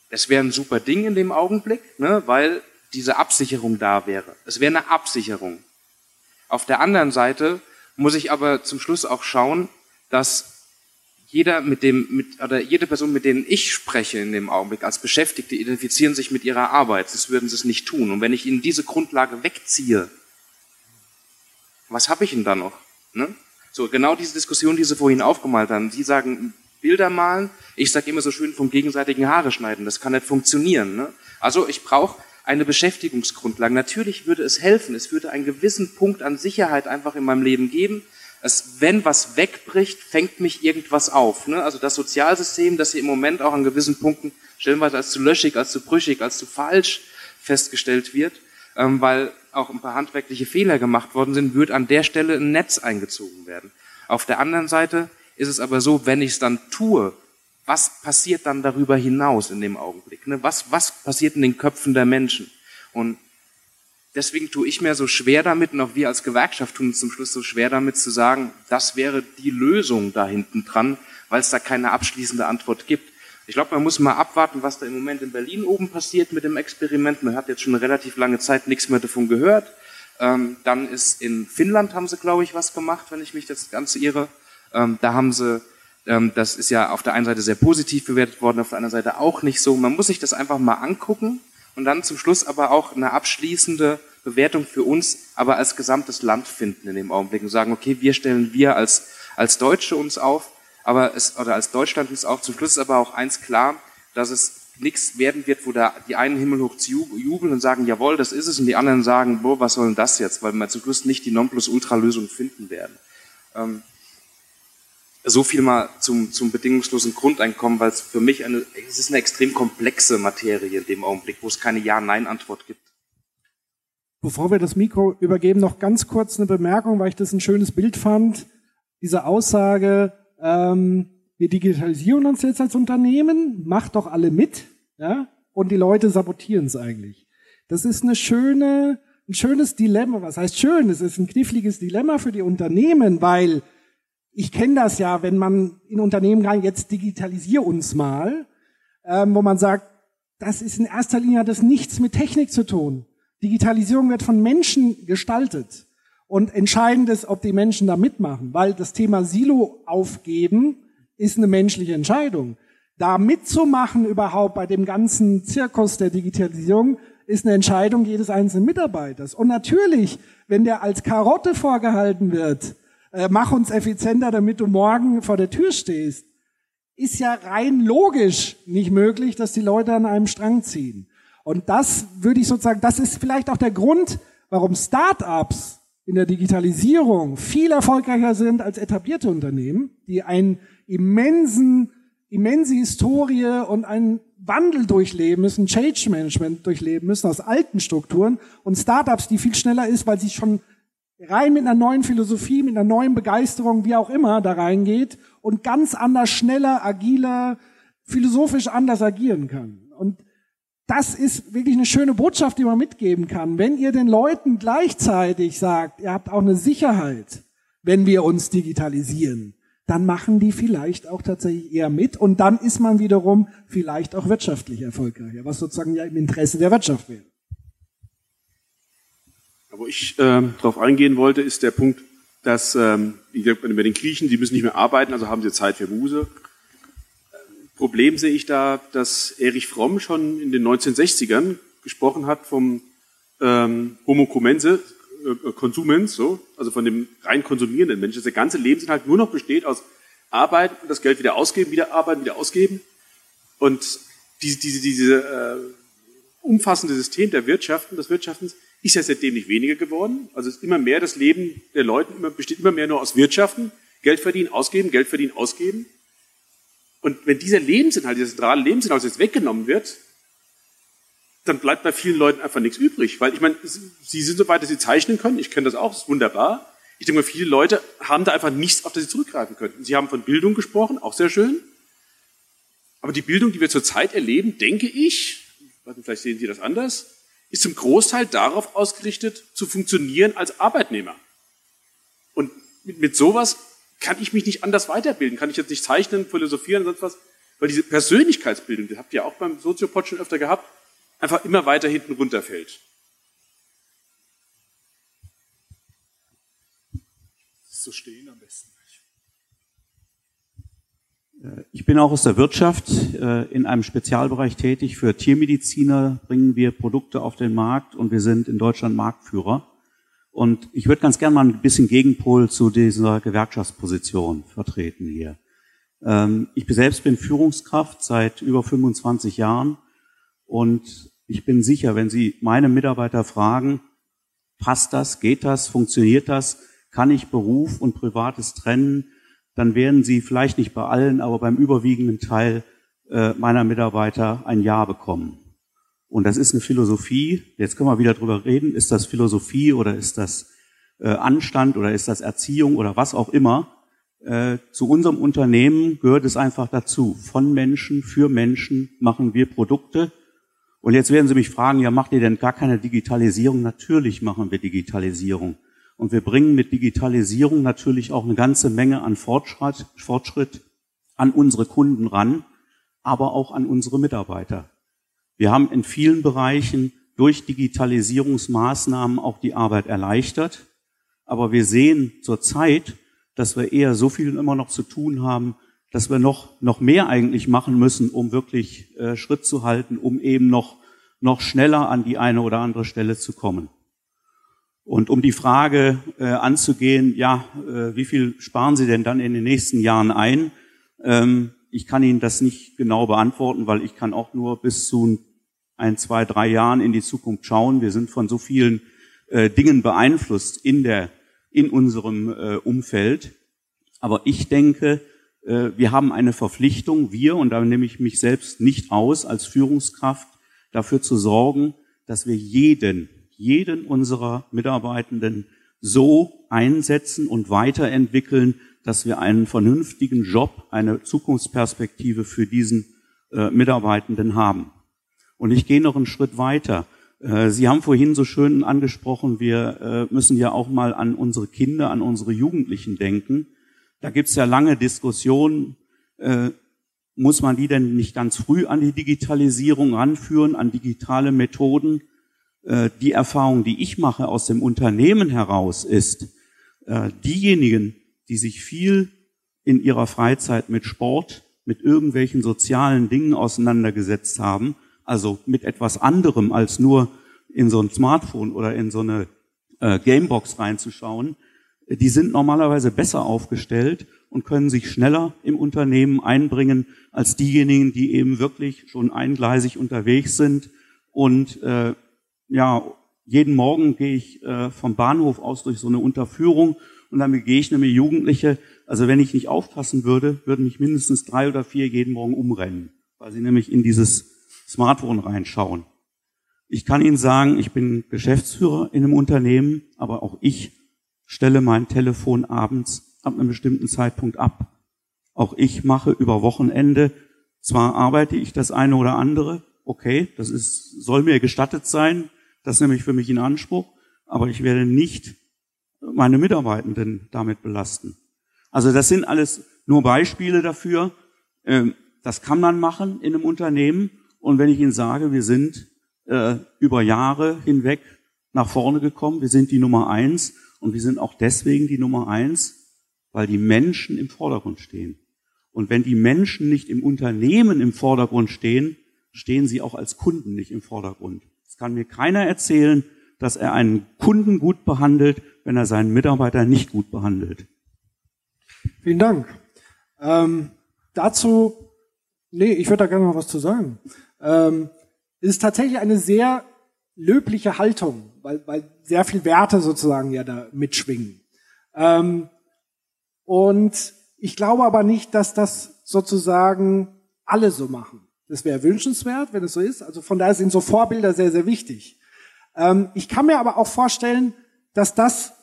es wäre ein super Ding in dem Augenblick, ne, weil diese Absicherung da wäre. Es wäre eine Absicherung. Auf der anderen Seite muss ich aber zum Schluss auch schauen, dass jeder mit dem, mit, oder jede Person, mit denen ich spreche in dem Augenblick als Beschäftigte, identifizieren sich mit ihrer Arbeit. Das würden sie es nicht tun. Und wenn ich ihnen diese Grundlage wegziehe, was habe ich denn da noch? Ne? So, genau diese Diskussion, die Sie vorhin aufgemalt haben. Sie sagen, Bilder malen. Ich sage immer so schön vom gegenseitigen Haare schneiden. Das kann nicht funktionieren. Ne? Also ich brauche eine Beschäftigungsgrundlage. Natürlich würde es helfen. Es würde einen gewissen Punkt an Sicherheit einfach in meinem Leben geben es, wenn was wegbricht, fängt mich irgendwas auf. Ne? Also das Sozialsystem, das hier im Moment auch an gewissen Punkten stellenweise als zu löschig, als zu brüchig, als zu falsch festgestellt wird, ähm, weil auch ein paar handwerkliche Fehler gemacht worden sind, wird an der Stelle ein Netz eingezogen werden. Auf der anderen Seite ist es aber so, wenn ich es dann tue, was passiert dann darüber hinaus in dem Augenblick? Ne? Was, was passiert in den Köpfen der Menschen? Und Deswegen tue ich mir so schwer damit, und auch wir als Gewerkschaft tun uns zum Schluss so schwer damit zu sagen, das wäre die Lösung da hinten dran, weil es da keine abschließende Antwort gibt. Ich glaube, man muss mal abwarten, was da im Moment in Berlin oben passiert mit dem Experiment. Man hat jetzt schon eine relativ lange Zeit nichts mehr davon gehört. Ähm, dann ist in Finnland haben sie, glaube ich, was gemacht, wenn ich mich das Ganze irre. Ähm, da haben sie, das ist ja auf der einen Seite sehr positiv bewertet worden, auf der anderen Seite auch nicht so. Man muss sich das einfach mal angucken und dann zum Schluss aber auch eine abschließende Bewertung für uns, aber als gesamtes Land finden in dem Augenblick und sagen, okay, wir stellen wir als, als Deutsche uns auf, Aber es, oder als Deutschland ist auch, zum Schluss ist aber auch eins klar, dass es nichts werden wird, wo da die einen himmelhoch jubeln und sagen, jawohl, das ist es, und die anderen sagen, boah, was soll denn das jetzt, weil wir zum Schluss nicht die Nonplusultra-Lösung finden werden. Ähm, so viel mal zum, zum bedingungslosen Grundeinkommen, weil es für mich eine, es ist eine extrem komplexe Materie in dem Augenblick, wo es keine Ja-Nein-Antwort gibt. Bevor wir das Mikro übergeben, noch ganz kurz eine Bemerkung, weil ich das ein schönes Bild fand. Diese Aussage, ähm, wir digitalisieren uns jetzt als Unternehmen, macht doch alle mit, ja, und die Leute sabotieren es eigentlich. Das ist eine schöne, ein schönes Dilemma. Was heißt schön? Es ist ein kniffliges Dilemma für die Unternehmen, weil ich kenne das ja, wenn man in Unternehmen rein, jetzt digitalisier uns mal, ähm, wo man sagt, das ist in erster Linie hat das nichts mit Technik zu tun. Digitalisierung wird von Menschen gestaltet. Und entscheidend ist, ob die Menschen da mitmachen, weil das Thema Silo aufgeben ist eine menschliche Entscheidung. Da mitzumachen überhaupt bei dem ganzen Zirkus der Digitalisierung ist eine Entscheidung jedes einzelnen Mitarbeiters. Und natürlich, wenn der als Karotte vorgehalten wird, äh, mach uns effizienter, damit du morgen vor der Tür stehst, ist ja rein logisch nicht möglich, dass die Leute an einem Strang ziehen. Und das würde ich sozusagen, das ist vielleicht auch der Grund, warum Start-ups in der Digitalisierung viel erfolgreicher sind als etablierte Unternehmen, die einen immensen, immense Historie und einen Wandel durchleben müssen, Change Management durchleben müssen aus alten Strukturen und Startups, die viel schneller ist, weil sie schon rein mit einer neuen Philosophie, mit einer neuen Begeisterung, wie auch immer, da reingeht und ganz anders, schneller, agiler, philosophisch anders agieren kann. Und das ist wirklich eine schöne Botschaft, die man mitgeben kann. Wenn ihr den Leuten gleichzeitig sagt, ihr habt auch eine Sicherheit, wenn wir uns digitalisieren, dann machen die vielleicht auch tatsächlich eher mit und dann ist man wiederum vielleicht auch wirtschaftlich erfolgreicher, was sozusagen ja im Interesse der Wirtschaft wäre. Wo ich ähm, darauf eingehen wollte, ist der Punkt, dass ähm, bei den Griechen, die müssen nicht mehr arbeiten, also haben sie Zeit für Muse. Problem sehe ich da, dass Erich Fromm schon in den 1960ern gesprochen hat vom ähm, Homo comense, äh, Konsumens, so, also von dem rein konsumierenden Menschen, dass der ganze Lebensinhalt nur noch besteht aus Arbeiten und das Geld wieder ausgeben, wieder arbeiten, wieder ausgeben. Und diese, diese, diese äh, umfassende System der Wirtschaften, des Wirtschaftens, ist ja seitdem nicht weniger geworden. Also ist immer mehr das Leben der Leute immer, besteht immer mehr nur aus Wirtschaften, Geld verdienen, ausgeben, Geld verdienen, ausgeben. Und wenn dieser Lebensinhalt, dieser zentrale Lebensinhalt jetzt weggenommen wird, dann bleibt bei vielen Leuten einfach nichts übrig. Weil ich meine, sie sind so weit, dass sie zeichnen können. Ich kenne das auch, das ist wunderbar. Ich denke mal, viele Leute haben da einfach nichts, auf das sie zurückgreifen können. Sie haben von Bildung gesprochen, auch sehr schön. Aber die Bildung, die wir zurzeit erleben, denke ich, vielleicht sehen Sie das anders, ist zum Großteil darauf ausgerichtet, zu funktionieren als Arbeitnehmer. Und mit, mit sowas kann ich mich nicht anders weiterbilden, kann ich jetzt nicht zeichnen, philosophieren, sonst was, weil diese Persönlichkeitsbildung, die habt ihr auch beim Soziopod schon öfter gehabt, einfach immer weiter hinten runterfällt. So stehen am besten. Ich bin auch aus der Wirtschaft äh, in einem Spezialbereich tätig. Für Tiermediziner bringen wir Produkte auf den Markt und wir sind in Deutschland Marktführer. Und ich würde ganz gerne mal ein bisschen Gegenpol zu dieser Gewerkschaftsposition vertreten hier. Ähm, ich selbst bin Führungskraft seit über 25 Jahren und ich bin sicher, wenn Sie meine Mitarbeiter fragen, passt das, geht das, funktioniert das, kann ich Beruf und Privates trennen, dann werden Sie vielleicht nicht bei allen, aber beim überwiegenden Teil äh, meiner Mitarbeiter ein Ja bekommen. Und das ist eine Philosophie, jetzt können wir wieder drüber reden, ist das Philosophie oder ist das äh, Anstand oder ist das Erziehung oder was auch immer. Äh, zu unserem Unternehmen gehört es einfach dazu. Von Menschen, für Menschen machen wir Produkte. Und jetzt werden Sie mich fragen, ja, macht ihr denn gar keine Digitalisierung? Natürlich machen wir Digitalisierung. Und wir bringen mit Digitalisierung natürlich auch eine ganze Menge an Fortschritt, Fortschritt an unsere Kunden ran, aber auch an unsere Mitarbeiter. Wir haben in vielen Bereichen durch Digitalisierungsmaßnahmen auch die Arbeit erleichtert. Aber wir sehen zurzeit, dass wir eher so viel immer noch zu tun haben, dass wir noch, noch mehr eigentlich machen müssen, um wirklich äh, Schritt zu halten, um eben noch, noch schneller an die eine oder andere Stelle zu kommen. Und um die Frage äh, anzugehen, ja, äh, wie viel sparen Sie denn dann in den nächsten Jahren ein? Ähm, ich kann Ihnen das nicht genau beantworten, weil ich kann auch nur bis zu ein, zwei, drei Jahren in die Zukunft schauen. Wir sind von so vielen äh, Dingen beeinflusst in der, in unserem äh, Umfeld. Aber ich denke, äh, wir haben eine Verpflichtung, wir, und da nehme ich mich selbst nicht aus, als Führungskraft dafür zu sorgen, dass wir jeden, jeden unserer Mitarbeitenden so einsetzen und weiterentwickeln, dass wir einen vernünftigen Job, eine Zukunftsperspektive für diesen äh, Mitarbeitenden haben. Und ich gehe noch einen Schritt weiter. Äh, Sie haben vorhin so schön angesprochen, wir äh, müssen ja auch mal an unsere Kinder, an unsere Jugendlichen denken. Da gibt es ja lange Diskussionen, äh, muss man die denn nicht ganz früh an die Digitalisierung ranführen, an digitale Methoden? Äh, die Erfahrung, die ich mache aus dem Unternehmen heraus, ist, äh, diejenigen, die sich viel in ihrer Freizeit mit Sport, mit irgendwelchen sozialen Dingen auseinandergesetzt haben, also mit etwas anderem als nur in so ein Smartphone oder in so eine äh, Gamebox reinzuschauen, die sind normalerweise besser aufgestellt und können sich schneller im Unternehmen einbringen als diejenigen, die eben wirklich schon eingleisig unterwegs sind. Und ja, jeden Morgen gehe ich äh, vom Bahnhof aus durch so eine Unterführung und dann begegne mir Jugendliche. Also wenn ich nicht aufpassen würde, würden mich mindestens drei oder vier jeden Morgen umrennen, weil sie nämlich in dieses Smartphone reinschauen. Ich kann Ihnen sagen, ich bin Geschäftsführer in einem Unternehmen, aber auch ich stelle mein Telefon abends ab einem bestimmten Zeitpunkt ab. Auch ich mache über Wochenende, zwar arbeite ich das eine oder andere, okay, das ist, soll mir gestattet sein, das nehme ich für mich in Anspruch, aber ich werde nicht meine Mitarbeitenden damit belasten. Also das sind alles nur Beispiele dafür. Ähm, das kann man machen in einem Unternehmen. Und wenn ich Ihnen sage, wir sind äh, über Jahre hinweg nach vorne gekommen, wir sind die Nummer eins und wir sind auch deswegen die Nummer eins, weil die Menschen im Vordergrund stehen. Und wenn die Menschen nicht im Unternehmen im Vordergrund stehen, stehen sie auch als Kunden nicht im Vordergrund. Es kann mir keiner erzählen, dass er einen Kunden gut behandelt, wenn er seinen Mitarbeiter nicht gut behandelt. Vielen Dank. Ähm, dazu, nee, ich würde da gerne noch was zu sagen. Ähm, es ist tatsächlich eine sehr löbliche Haltung, weil, weil sehr viel Werte sozusagen ja da mitschwingen. Ähm, und ich glaube aber nicht, dass das sozusagen alle so machen. Das wäre wünschenswert, wenn es so ist. Also von daher sind so Vorbilder sehr, sehr wichtig. Ähm, ich kann mir aber auch vorstellen, dass das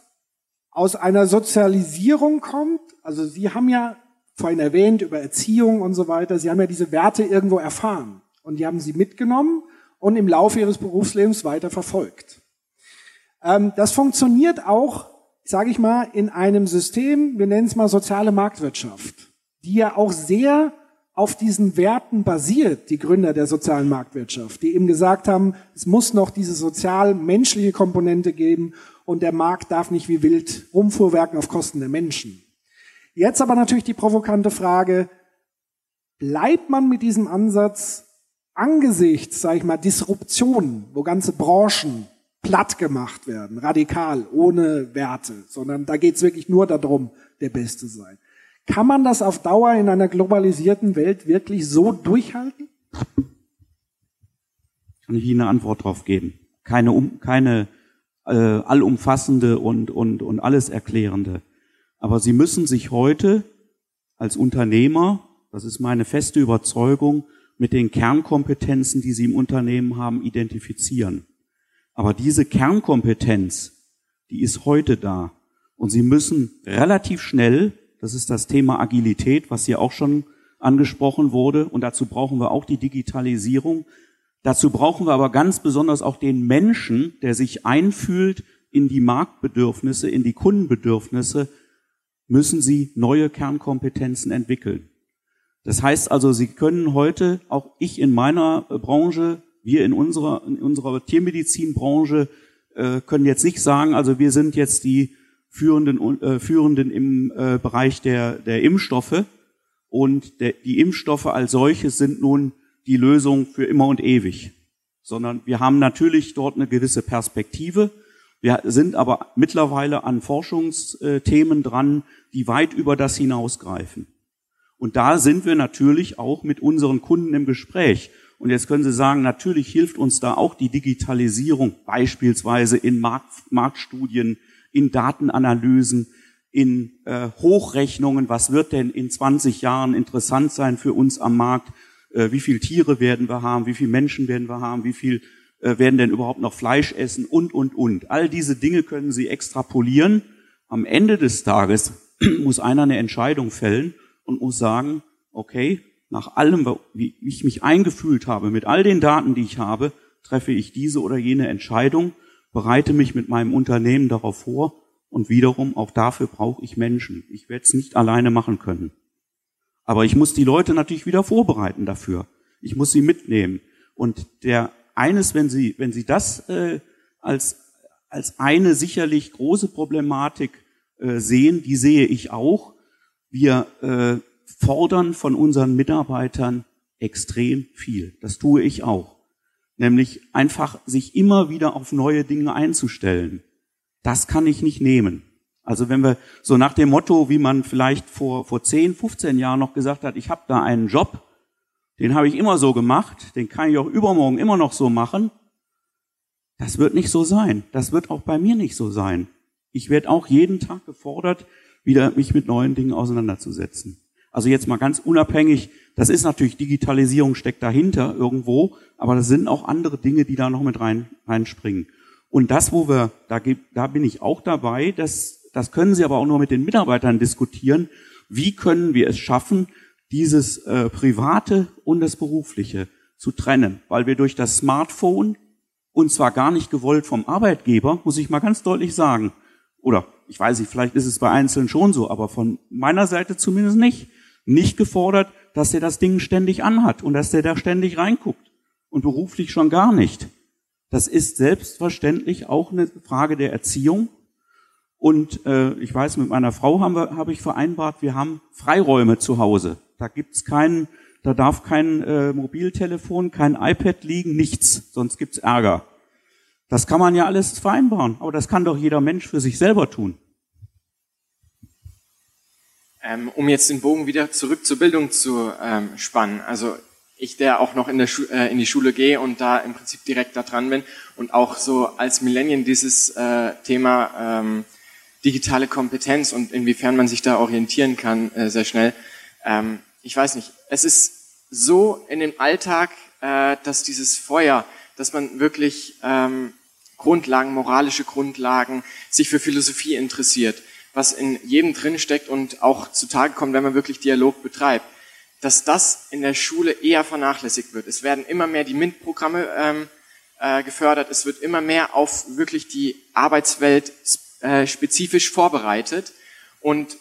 aus einer Sozialisierung kommt. Also Sie haben ja vorhin erwähnt über Erziehung und so weiter. Sie haben ja diese Werte irgendwo erfahren und die haben Sie mitgenommen und im Laufe Ihres Berufslebens weiter verfolgt. Ähm, das funktioniert auch, sage ich mal, in einem System, wir nennen es mal soziale Marktwirtschaft, die ja auch sehr auf diesen Werten basiert, die Gründer der sozialen Marktwirtschaft, die eben gesagt haben, es muss noch diese sozial-menschliche Komponente geben und der Markt darf nicht wie wild rumfuhrwerken auf Kosten der Menschen. Jetzt aber natürlich die provokante Frage, bleibt man mit diesem Ansatz angesichts, sage ich mal, Disruptionen, wo ganze Branchen platt gemacht werden, radikal, ohne Werte, sondern da geht es wirklich nur darum, der Beste sein. Kann man das auf Dauer in einer globalisierten Welt wirklich so durchhalten? Kann ich Ihnen eine Antwort darauf geben? Keine, um, keine äh, allumfassende und, und, und alles erklärende. Aber Sie müssen sich heute als Unternehmer, das ist meine feste Überzeugung, mit den Kernkompetenzen, die Sie im Unternehmen haben, identifizieren. Aber diese Kernkompetenz, die ist heute da. Und Sie müssen relativ schnell, das ist das Thema Agilität, was hier auch schon angesprochen wurde, und dazu brauchen wir auch die Digitalisierung. Dazu brauchen wir aber ganz besonders auch den Menschen, der sich einfühlt in die Marktbedürfnisse, in die Kundenbedürfnisse, müssen Sie neue Kernkompetenzen entwickeln. Das heißt also, Sie können heute, auch ich in meiner Branche, wir in unserer, in unserer Tiermedizinbranche äh, können jetzt nicht sagen, also wir sind jetzt die Führenden, äh, Führenden im äh, Bereich der, der Impfstoffe und der, die Impfstoffe als solches sind nun die Lösung für immer und ewig, sondern wir haben natürlich dort eine gewisse Perspektive. Wir sind aber mittlerweile an Forschungsthemen dran, die weit über das hinausgreifen. Und da sind wir natürlich auch mit unseren Kunden im Gespräch. Und jetzt können Sie sagen, natürlich hilft uns da auch die Digitalisierung, beispielsweise in Markt, Marktstudien, in Datenanalysen, in äh, Hochrechnungen. Was wird denn in 20 Jahren interessant sein für uns am Markt? Äh, wie viel Tiere werden wir haben? Wie viele Menschen werden wir haben? Wie viel äh, werden denn überhaupt noch Fleisch essen? Und, und, und. All diese Dinge können Sie extrapolieren. Am Ende des Tages muss einer eine Entscheidung fällen und muss sagen, okay, nach allem, wie ich mich eingefühlt habe, mit all den Daten, die ich habe, treffe ich diese oder jene Entscheidung, bereite mich mit meinem Unternehmen darauf vor und wiederum, auch dafür brauche ich Menschen. Ich werde es nicht alleine machen können. Aber ich muss die Leute natürlich wieder vorbereiten dafür. Ich muss sie mitnehmen. Und der eines, wenn Sie, wenn Sie das äh, als, als eine sicherlich große Problematik äh, sehen, die sehe ich auch. Wir äh, fordern von unseren Mitarbeitern extrem viel. Das tue ich auch. Nämlich einfach sich immer wieder auf neue Dinge einzustellen. Das kann ich nicht nehmen. Also wenn wir so nach dem Motto, wie man vielleicht vor, vor 10, 15 Jahren noch gesagt hat, ich habe da einen Job, den habe ich immer so gemacht, den kann ich auch übermorgen immer noch so machen, das wird nicht so sein. Das wird auch bei mir nicht so sein. Ich werde auch jeden Tag gefordert, wieder mich mit neuen Dingen auseinanderzusetzen. Also jetzt mal ganz unabhängig, das ist natürlich Digitalisierung steckt dahinter irgendwo, aber das sind auch andere Dinge, die da noch mit rein, reinspringen. Und das, wo wir, da, da bin ich auch dabei, das, das können Sie aber auch nur mit den Mitarbeitern diskutieren. Wie können wir es schaffen, dieses äh, Private und das Berufliche zu trennen? Weil wir durch das Smartphone, und zwar gar nicht gewollt vom Arbeitgeber, muss ich mal ganz deutlich sagen, oder ich weiß nicht, vielleicht ist es bei Einzelnen schon so, aber von meiner Seite zumindest nicht, nicht gefordert, dass er das Ding ständig anhat und dass der da ständig reinguckt. Und beruflich schon gar nicht. Das ist selbstverständlich auch eine Frage der Erziehung. Und äh, ich weiß, mit meiner Frau habe ich vereinbart, wir haben Freiräume zu Hause. Da gibt's keinen, da darf kein äh, Mobiltelefon, kein iPad liegen, nichts, sonst gibt's Ärger. Das kann man ja alles vereinbaren, aber das kann doch jeder Mensch für sich selber tun. Ähm, um jetzt den Bogen wieder zurück zur Bildung zu ähm, spannen. Also ich, der auch noch in, der Schu äh, in die Schule gehe und da im Prinzip direkt da dran bin und auch so als Millennium dieses äh, Thema ähm, digitale Kompetenz und inwiefern man sich da orientieren kann, äh, sehr schnell. Ähm, ich weiß nicht, es ist so in dem Alltag, äh, dass dieses Feuer, dass man wirklich ähm, Grundlagen, moralische Grundlagen, sich für Philosophie interessiert, was in jedem drin steckt und auch zutage kommt, wenn man wirklich Dialog betreibt dass das in der Schule eher vernachlässigt wird. Es werden immer mehr die MINT-Programme ähm, äh, gefördert, es wird immer mehr auf wirklich die Arbeitswelt äh, spezifisch vorbereitet. Und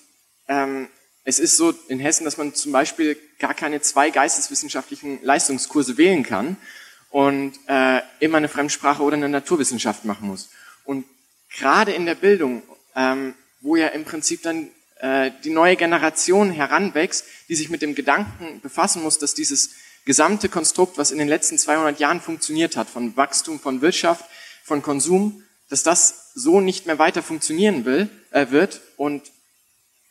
ähm, es ist so in Hessen, dass man zum Beispiel gar keine zwei geisteswissenschaftlichen Leistungskurse wählen kann und äh, immer eine Fremdsprache oder eine Naturwissenschaft machen muss. Und gerade in der Bildung, ähm, wo ja im Prinzip dann äh, die neue Generation heranwächst, die sich mit dem Gedanken befassen muss, dass dieses gesamte Konstrukt, was in den letzten 200 Jahren funktioniert hat, von Wachstum, von Wirtschaft, von Konsum, dass das so nicht mehr weiter funktionieren will, äh, wird und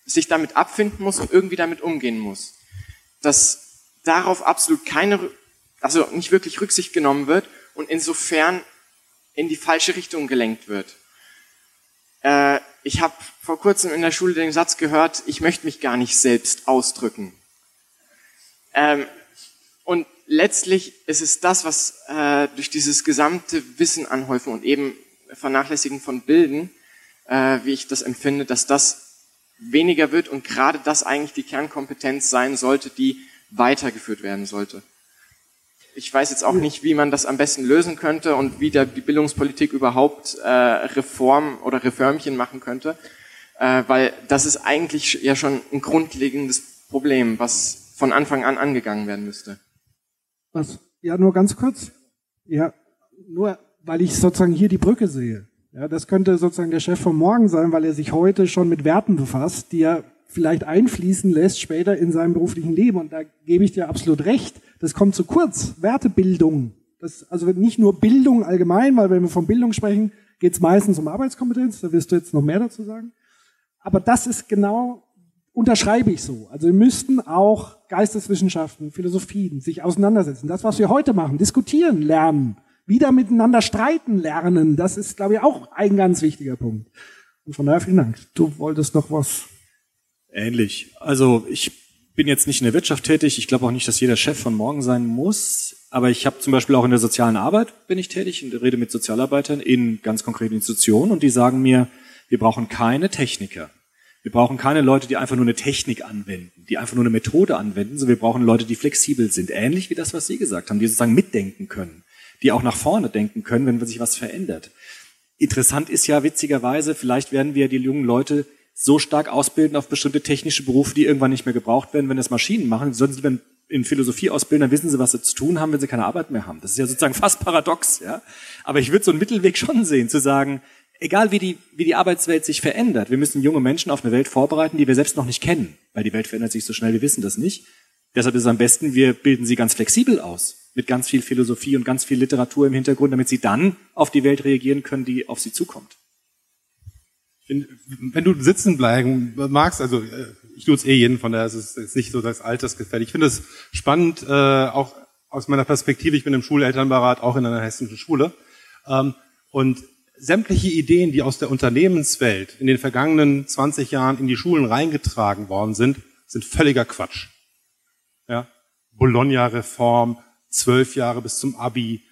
sich damit abfinden muss und irgendwie damit umgehen muss. Dass darauf absolut keine, also nicht wirklich Rücksicht genommen wird und insofern in die falsche Richtung gelenkt wird. Äh, ich habe vor kurzem in der Schule den Satz gehört, ich möchte mich gar nicht selbst ausdrücken. Ähm, und letztlich ist es das, was äh, durch dieses gesamte Wissen anhäufen und eben Vernachlässigen von Bilden, äh, wie ich das empfinde, dass das weniger wird und gerade das eigentlich die Kernkompetenz sein sollte, die weitergeführt werden sollte. Ich weiß jetzt auch nicht, wie man das am besten lösen könnte und wie der, die Bildungspolitik überhaupt äh, Reform oder Reformchen machen könnte, äh, weil das ist eigentlich ja schon ein grundlegendes Problem, was von Anfang an angegangen werden müsste. Was? Ja, nur ganz kurz. Ja, nur weil ich sozusagen hier die Brücke sehe. Ja, das könnte sozusagen der Chef von morgen sein, weil er sich heute schon mit Werten befasst, die er vielleicht einfließen lässt später in seinem beruflichen Leben. Und da gebe ich dir absolut recht. Das kommt zu kurz. Wertebildung. Das, also nicht nur Bildung allgemein, weil wenn wir von Bildung sprechen, geht es meistens um Arbeitskompetenz. Da wirst du jetzt noch mehr dazu sagen. Aber das ist genau unterschreibe ich so. Also wir müssten auch Geisteswissenschaften, Philosophien sich auseinandersetzen. Das, was wir heute machen, diskutieren lernen, wieder miteinander streiten lernen, das ist, glaube ich, auch ein ganz wichtiger Punkt. Und von daher vielen Dank. Du wolltest noch was. Ähnlich. Also ich bin jetzt nicht in der Wirtschaft tätig. Ich glaube auch nicht, dass jeder Chef von morgen sein muss. Aber ich habe zum Beispiel auch in der sozialen Arbeit bin ich tätig und rede mit Sozialarbeitern in ganz konkreten Institutionen und die sagen mir, wir brauchen keine Techniker. Wir brauchen keine Leute, die einfach nur eine Technik anwenden, die einfach nur eine Methode anwenden, sondern wir brauchen Leute, die flexibel sind. Ähnlich wie das, was Sie gesagt haben, die sozusagen mitdenken können, die auch nach vorne denken können, wenn sich was verändert. Interessant ist ja witzigerweise, vielleicht werden wir die jungen Leute so stark ausbilden auf bestimmte technische Berufe, die irgendwann nicht mehr gebraucht werden, wenn das Maschinen machen. Sie dann in Philosophie ausbilden, dann wissen sie, was sie zu tun haben, wenn sie keine Arbeit mehr haben. Das ist ja sozusagen fast paradox, ja. Aber ich würde so einen Mittelweg schon sehen, zu sagen, egal wie die, wie die Arbeitswelt sich verändert, wir müssen junge Menschen auf eine Welt vorbereiten, die wir selbst noch nicht kennen, weil die Welt verändert sich so schnell, wir wissen das nicht. Deshalb ist es am besten, wir bilden sie ganz flexibel aus, mit ganz viel Philosophie und ganz viel Literatur im Hintergrund, damit sie dann auf die Welt reagieren können, die auf sie zukommt wenn du sitzen bleiben magst, also äh, ich tue es eh jeden, von daher ist es ist nicht so das Altersgefälle. Ich finde es spannend, äh, auch aus meiner Perspektive, ich bin im Schulelternberat, auch in einer hessischen Schule. Ähm, und sämtliche Ideen, die aus der Unternehmenswelt in den vergangenen 20 Jahren in die Schulen reingetragen worden sind, sind völliger Quatsch. Ja? Bologna-Reform, zwölf Jahre bis zum Abi,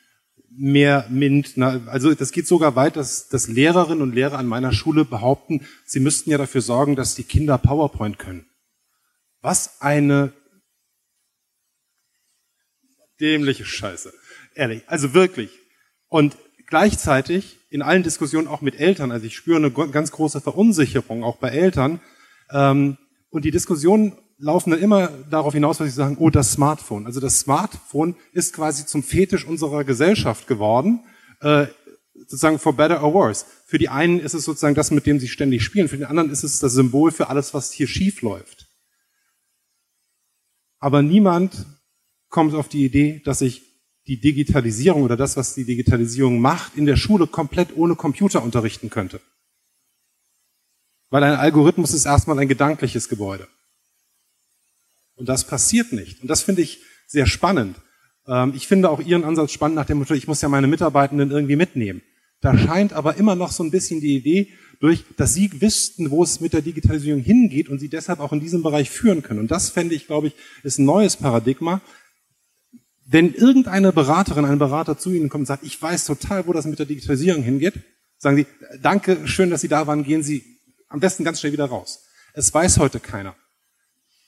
mehr MINT. Also das geht sogar weit, dass, dass Lehrerinnen und Lehrer an meiner Schule behaupten, sie müssten ja dafür sorgen, dass die Kinder PowerPoint können. Was eine dämliche Scheiße. Ehrlich, also wirklich. Und gleichzeitig in allen Diskussionen auch mit Eltern, also ich spüre eine ganz große Verunsicherung auch bei Eltern. Ähm, und die Diskussionen laufen dann immer darauf hinaus, was sie sagen, oh, das Smartphone. Also das Smartphone ist quasi zum Fetisch unserer Gesellschaft geworden, äh, sozusagen for better or worse. Für die einen ist es sozusagen das, mit dem sie ständig spielen, für den anderen ist es das Symbol für alles, was hier schief läuft. Aber niemand kommt auf die Idee, dass ich die Digitalisierung oder das, was die Digitalisierung macht, in der Schule komplett ohne Computer unterrichten könnte. Weil ein Algorithmus ist erstmal ein gedankliches Gebäude. Und das passiert nicht. Und das finde ich sehr spannend. Ähm, ich finde auch Ihren Ansatz spannend nach dem Motto, ich muss ja meine Mitarbeitenden irgendwie mitnehmen. Da scheint aber immer noch so ein bisschen die Idee durch, dass Sie wüssten, wo es mit der Digitalisierung hingeht und Sie deshalb auch in diesem Bereich führen können. Und das fände ich, glaube ich, ist ein neues Paradigma. Wenn irgendeine Beraterin, ein Berater zu Ihnen kommt und sagt, ich weiß total, wo das mit der Digitalisierung hingeht, sagen Sie, danke, schön, dass Sie da waren, gehen Sie am besten ganz schnell wieder raus. Es weiß heute keiner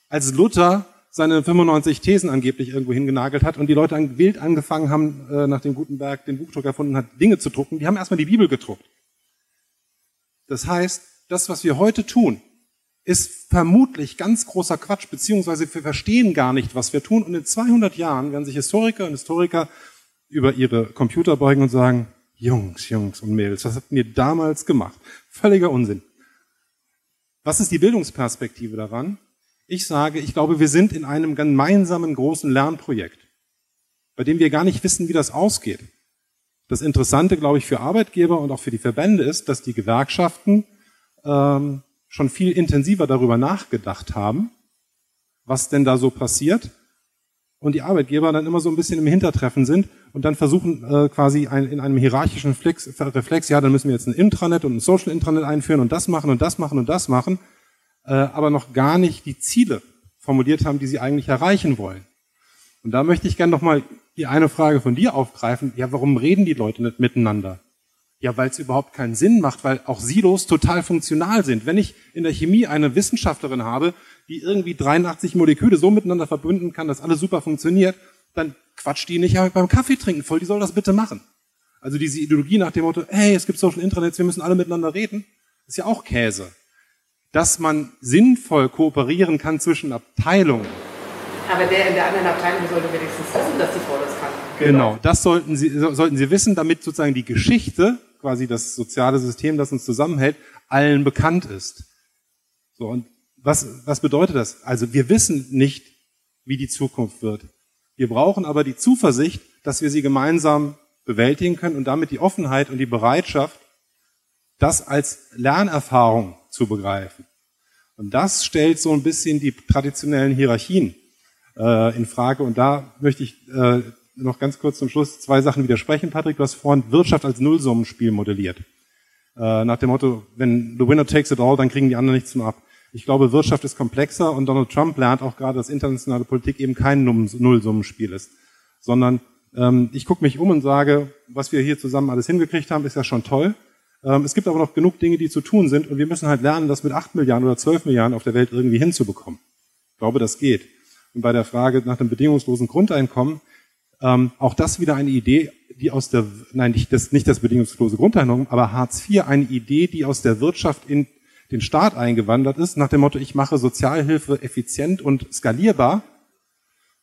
als Luther seine 95 Thesen angeblich irgendwo hingenagelt hat und die Leute wild angefangen haben, äh, nachdem Gutenberg den Buchdruck erfunden hat, Dinge zu drucken, die haben erstmal die Bibel gedruckt. Das heißt, das, was wir heute tun, ist vermutlich ganz großer Quatsch, beziehungsweise wir verstehen gar nicht, was wir tun. Und in 200 Jahren werden sich Historiker und Historiker über ihre Computer beugen und sagen, Jungs, Jungs und Mädels, was habt ihr damals gemacht? Völliger Unsinn. Was ist die Bildungsperspektive daran? Ich sage, ich glaube, wir sind in einem gemeinsamen großen Lernprojekt, bei dem wir gar nicht wissen, wie das ausgeht. Das Interessante, glaube ich, für Arbeitgeber und auch für die Verbände ist, dass die Gewerkschaften ähm, schon viel intensiver darüber nachgedacht haben, was denn da so passiert, und die Arbeitgeber dann immer so ein bisschen im Hintertreffen sind und dann versuchen äh, quasi ein, in einem hierarchischen Flex, Reflex, ja, dann müssen wir jetzt ein Intranet und ein Social Intranet einführen und das machen und das machen und das machen äh, aber noch gar nicht die Ziele formuliert haben, die sie eigentlich erreichen wollen. Und da möchte ich gerne nochmal die eine Frage von dir aufgreifen. Ja, warum reden die Leute nicht miteinander? Ja, weil es überhaupt keinen Sinn macht, weil auch Silos total funktional sind. Wenn ich in der Chemie eine Wissenschaftlerin habe, die irgendwie 83 Moleküle so miteinander verbinden kann, dass alles super funktioniert, dann quatscht die nicht beim Kaffee trinken voll, die soll das bitte machen. Also diese Ideologie nach dem Motto, hey, es gibt Social Intranets, wir müssen alle miteinander reden, ist ja auch Käse dass man sinnvoll kooperieren kann zwischen Abteilungen. Aber der in der anderen Abteilung sollte wenigstens wissen, dass die Frau das kann. Genau, das sollten Sie, sollten Sie wissen, damit sozusagen die Geschichte, quasi das soziale System, das uns zusammenhält, allen bekannt ist. So, und was, was bedeutet das? Also wir wissen nicht, wie die Zukunft wird. Wir brauchen aber die Zuversicht, dass wir sie gemeinsam bewältigen können und damit die Offenheit und die Bereitschaft, das als Lernerfahrung zu begreifen. Und das stellt so ein bisschen die traditionellen Hierarchien äh, in Frage. Und da möchte ich äh, noch ganz kurz zum Schluss zwei Sachen widersprechen. Patrick, du hast vorhin Wirtschaft als Nullsummenspiel modelliert. Äh, nach dem Motto, wenn the winner takes it all, dann kriegen die anderen nichts mehr ab. Ich glaube, Wirtschaft ist komplexer und Donald Trump lernt auch gerade, dass internationale Politik eben kein Nullsummenspiel ist, sondern ähm, ich gucke mich um und sage, was wir hier zusammen alles hingekriegt haben, ist ja schon toll. Ähm, es gibt aber noch genug Dinge, die zu tun sind und wir müssen halt lernen, das mit 8 Milliarden oder 12 Milliarden auf der Welt irgendwie hinzubekommen. Ich glaube, das geht. Und bei der Frage nach dem bedingungslosen Grundeinkommen, ähm, auch das wieder eine Idee, die aus der, nein, nicht das, nicht das bedingungslose Grundeinkommen, aber Hartz IV, eine Idee, die aus der Wirtschaft in den Staat eingewandert ist, nach dem Motto, ich mache Sozialhilfe effizient und skalierbar.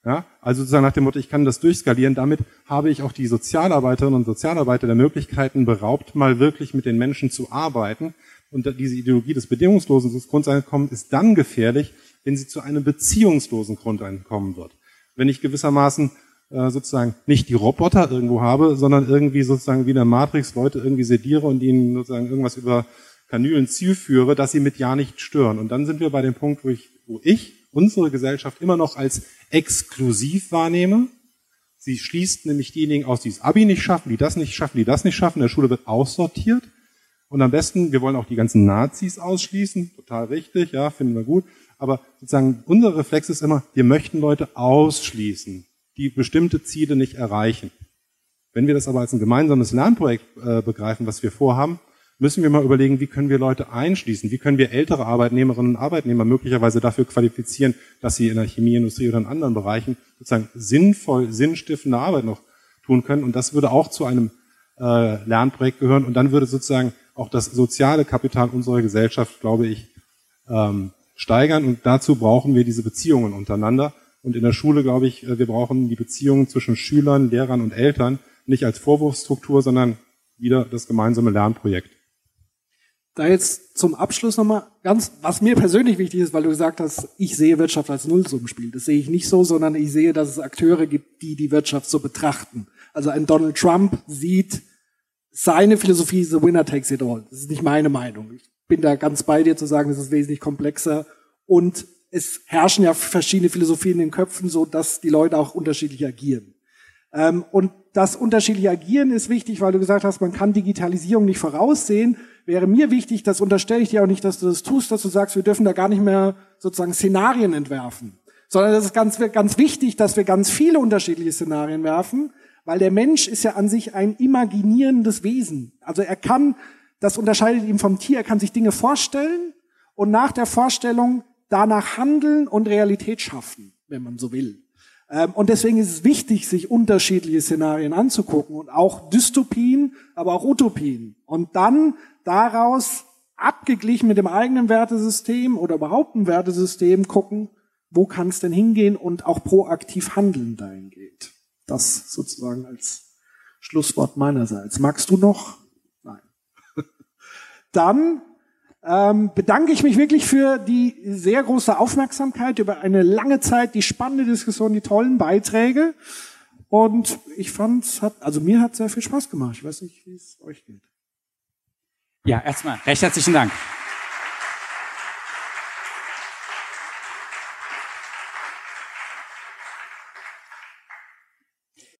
Ja, also sozusagen nach dem Motto, ich kann das durchskalieren. Damit habe ich auch die Sozialarbeiterinnen und Sozialarbeiter der Möglichkeiten beraubt, mal wirklich mit den Menschen zu arbeiten. Und diese Ideologie des bedingungslosen Grundeinkommens ist dann gefährlich, wenn sie zu einem beziehungslosen Grundeinkommen wird. Wenn ich gewissermaßen äh, sozusagen nicht die Roboter irgendwo habe, sondern irgendwie sozusagen wie der Matrix Leute irgendwie sediere und ihnen sozusagen irgendwas über Kanülen Ziel führe, dass sie mit Ja nicht stören. Und dann sind wir bei dem Punkt, wo ich, wo ich unsere Gesellschaft immer noch als exklusiv wahrnehme. Sie schließt nämlich diejenigen aus, die das Abi nicht schaffen, die das nicht schaffen, die das nicht schaffen. In der Schule wird aussortiert. Und am besten, wir wollen auch die ganzen Nazis ausschließen. Total richtig, ja, finden wir gut. Aber sozusagen unser Reflex ist immer, wir möchten Leute ausschließen, die bestimmte Ziele nicht erreichen. Wenn wir das aber als ein gemeinsames Lernprojekt äh, begreifen, was wir vorhaben, müssen wir mal überlegen, wie können wir Leute einschließen, wie können wir ältere Arbeitnehmerinnen und Arbeitnehmer möglicherweise dafür qualifizieren, dass sie in der Chemieindustrie oder in anderen Bereichen sozusagen sinnvoll, sinnstiftende Arbeit noch tun können. Und das würde auch zu einem äh, Lernprojekt gehören. Und dann würde sozusagen auch das soziale Kapital unserer Gesellschaft, glaube ich, ähm, steigern. Und dazu brauchen wir diese Beziehungen untereinander. Und in der Schule, glaube ich, äh, wir brauchen die Beziehungen zwischen Schülern, Lehrern und Eltern nicht als Vorwurfsstruktur, sondern wieder das gemeinsame Lernprojekt. Da jetzt zum Abschluss nochmal ganz, was mir persönlich wichtig ist, weil du gesagt hast, ich sehe Wirtschaft als Nullsummenspiel. Das sehe ich nicht so, sondern ich sehe, dass es Akteure gibt, die die Wirtschaft so betrachten. Also ein Donald Trump sieht, seine Philosophie the winner takes it all. Das ist nicht meine Meinung. Ich bin da ganz bei dir zu sagen, es ist wesentlich komplexer und es herrschen ja verschiedene Philosophien in den Köpfen, so dass die Leute auch unterschiedlich agieren. Ähm, und das unterschiedliche Agieren ist wichtig, weil du gesagt hast, man kann Digitalisierung nicht voraussehen wäre mir wichtig, das unterstelle ich dir auch nicht, dass du das tust, dass du sagst, wir dürfen da gar nicht mehr sozusagen Szenarien entwerfen. Sondern das ist ganz, ganz wichtig, dass wir ganz viele unterschiedliche Szenarien werfen, weil der Mensch ist ja an sich ein imaginierendes Wesen. Also er kann, das unterscheidet ihn vom Tier, er kann sich Dinge vorstellen und nach der Vorstellung danach handeln und Realität schaffen, wenn man so will. Ähm, und deswegen ist es wichtig, sich unterschiedliche Szenarien anzugucken und auch Dystopien, aber auch Utopien. Und dann daraus abgeglichen mit dem eigenen Wertesystem oder überhaupt ein Wertesystem gucken, wo kann es denn hingehen und auch proaktiv handeln dahin geht. Das sozusagen als Schlusswort meinerseits. Magst du noch? Nein. Dann ähm, bedanke ich mich wirklich für die sehr große Aufmerksamkeit über eine lange Zeit, die spannende Diskussion, die tollen Beiträge. Und ich fand, hat, also mir hat sehr viel Spaß gemacht. Ich weiß nicht, wie es euch geht. Ja, erstmal recht herzlichen Dank.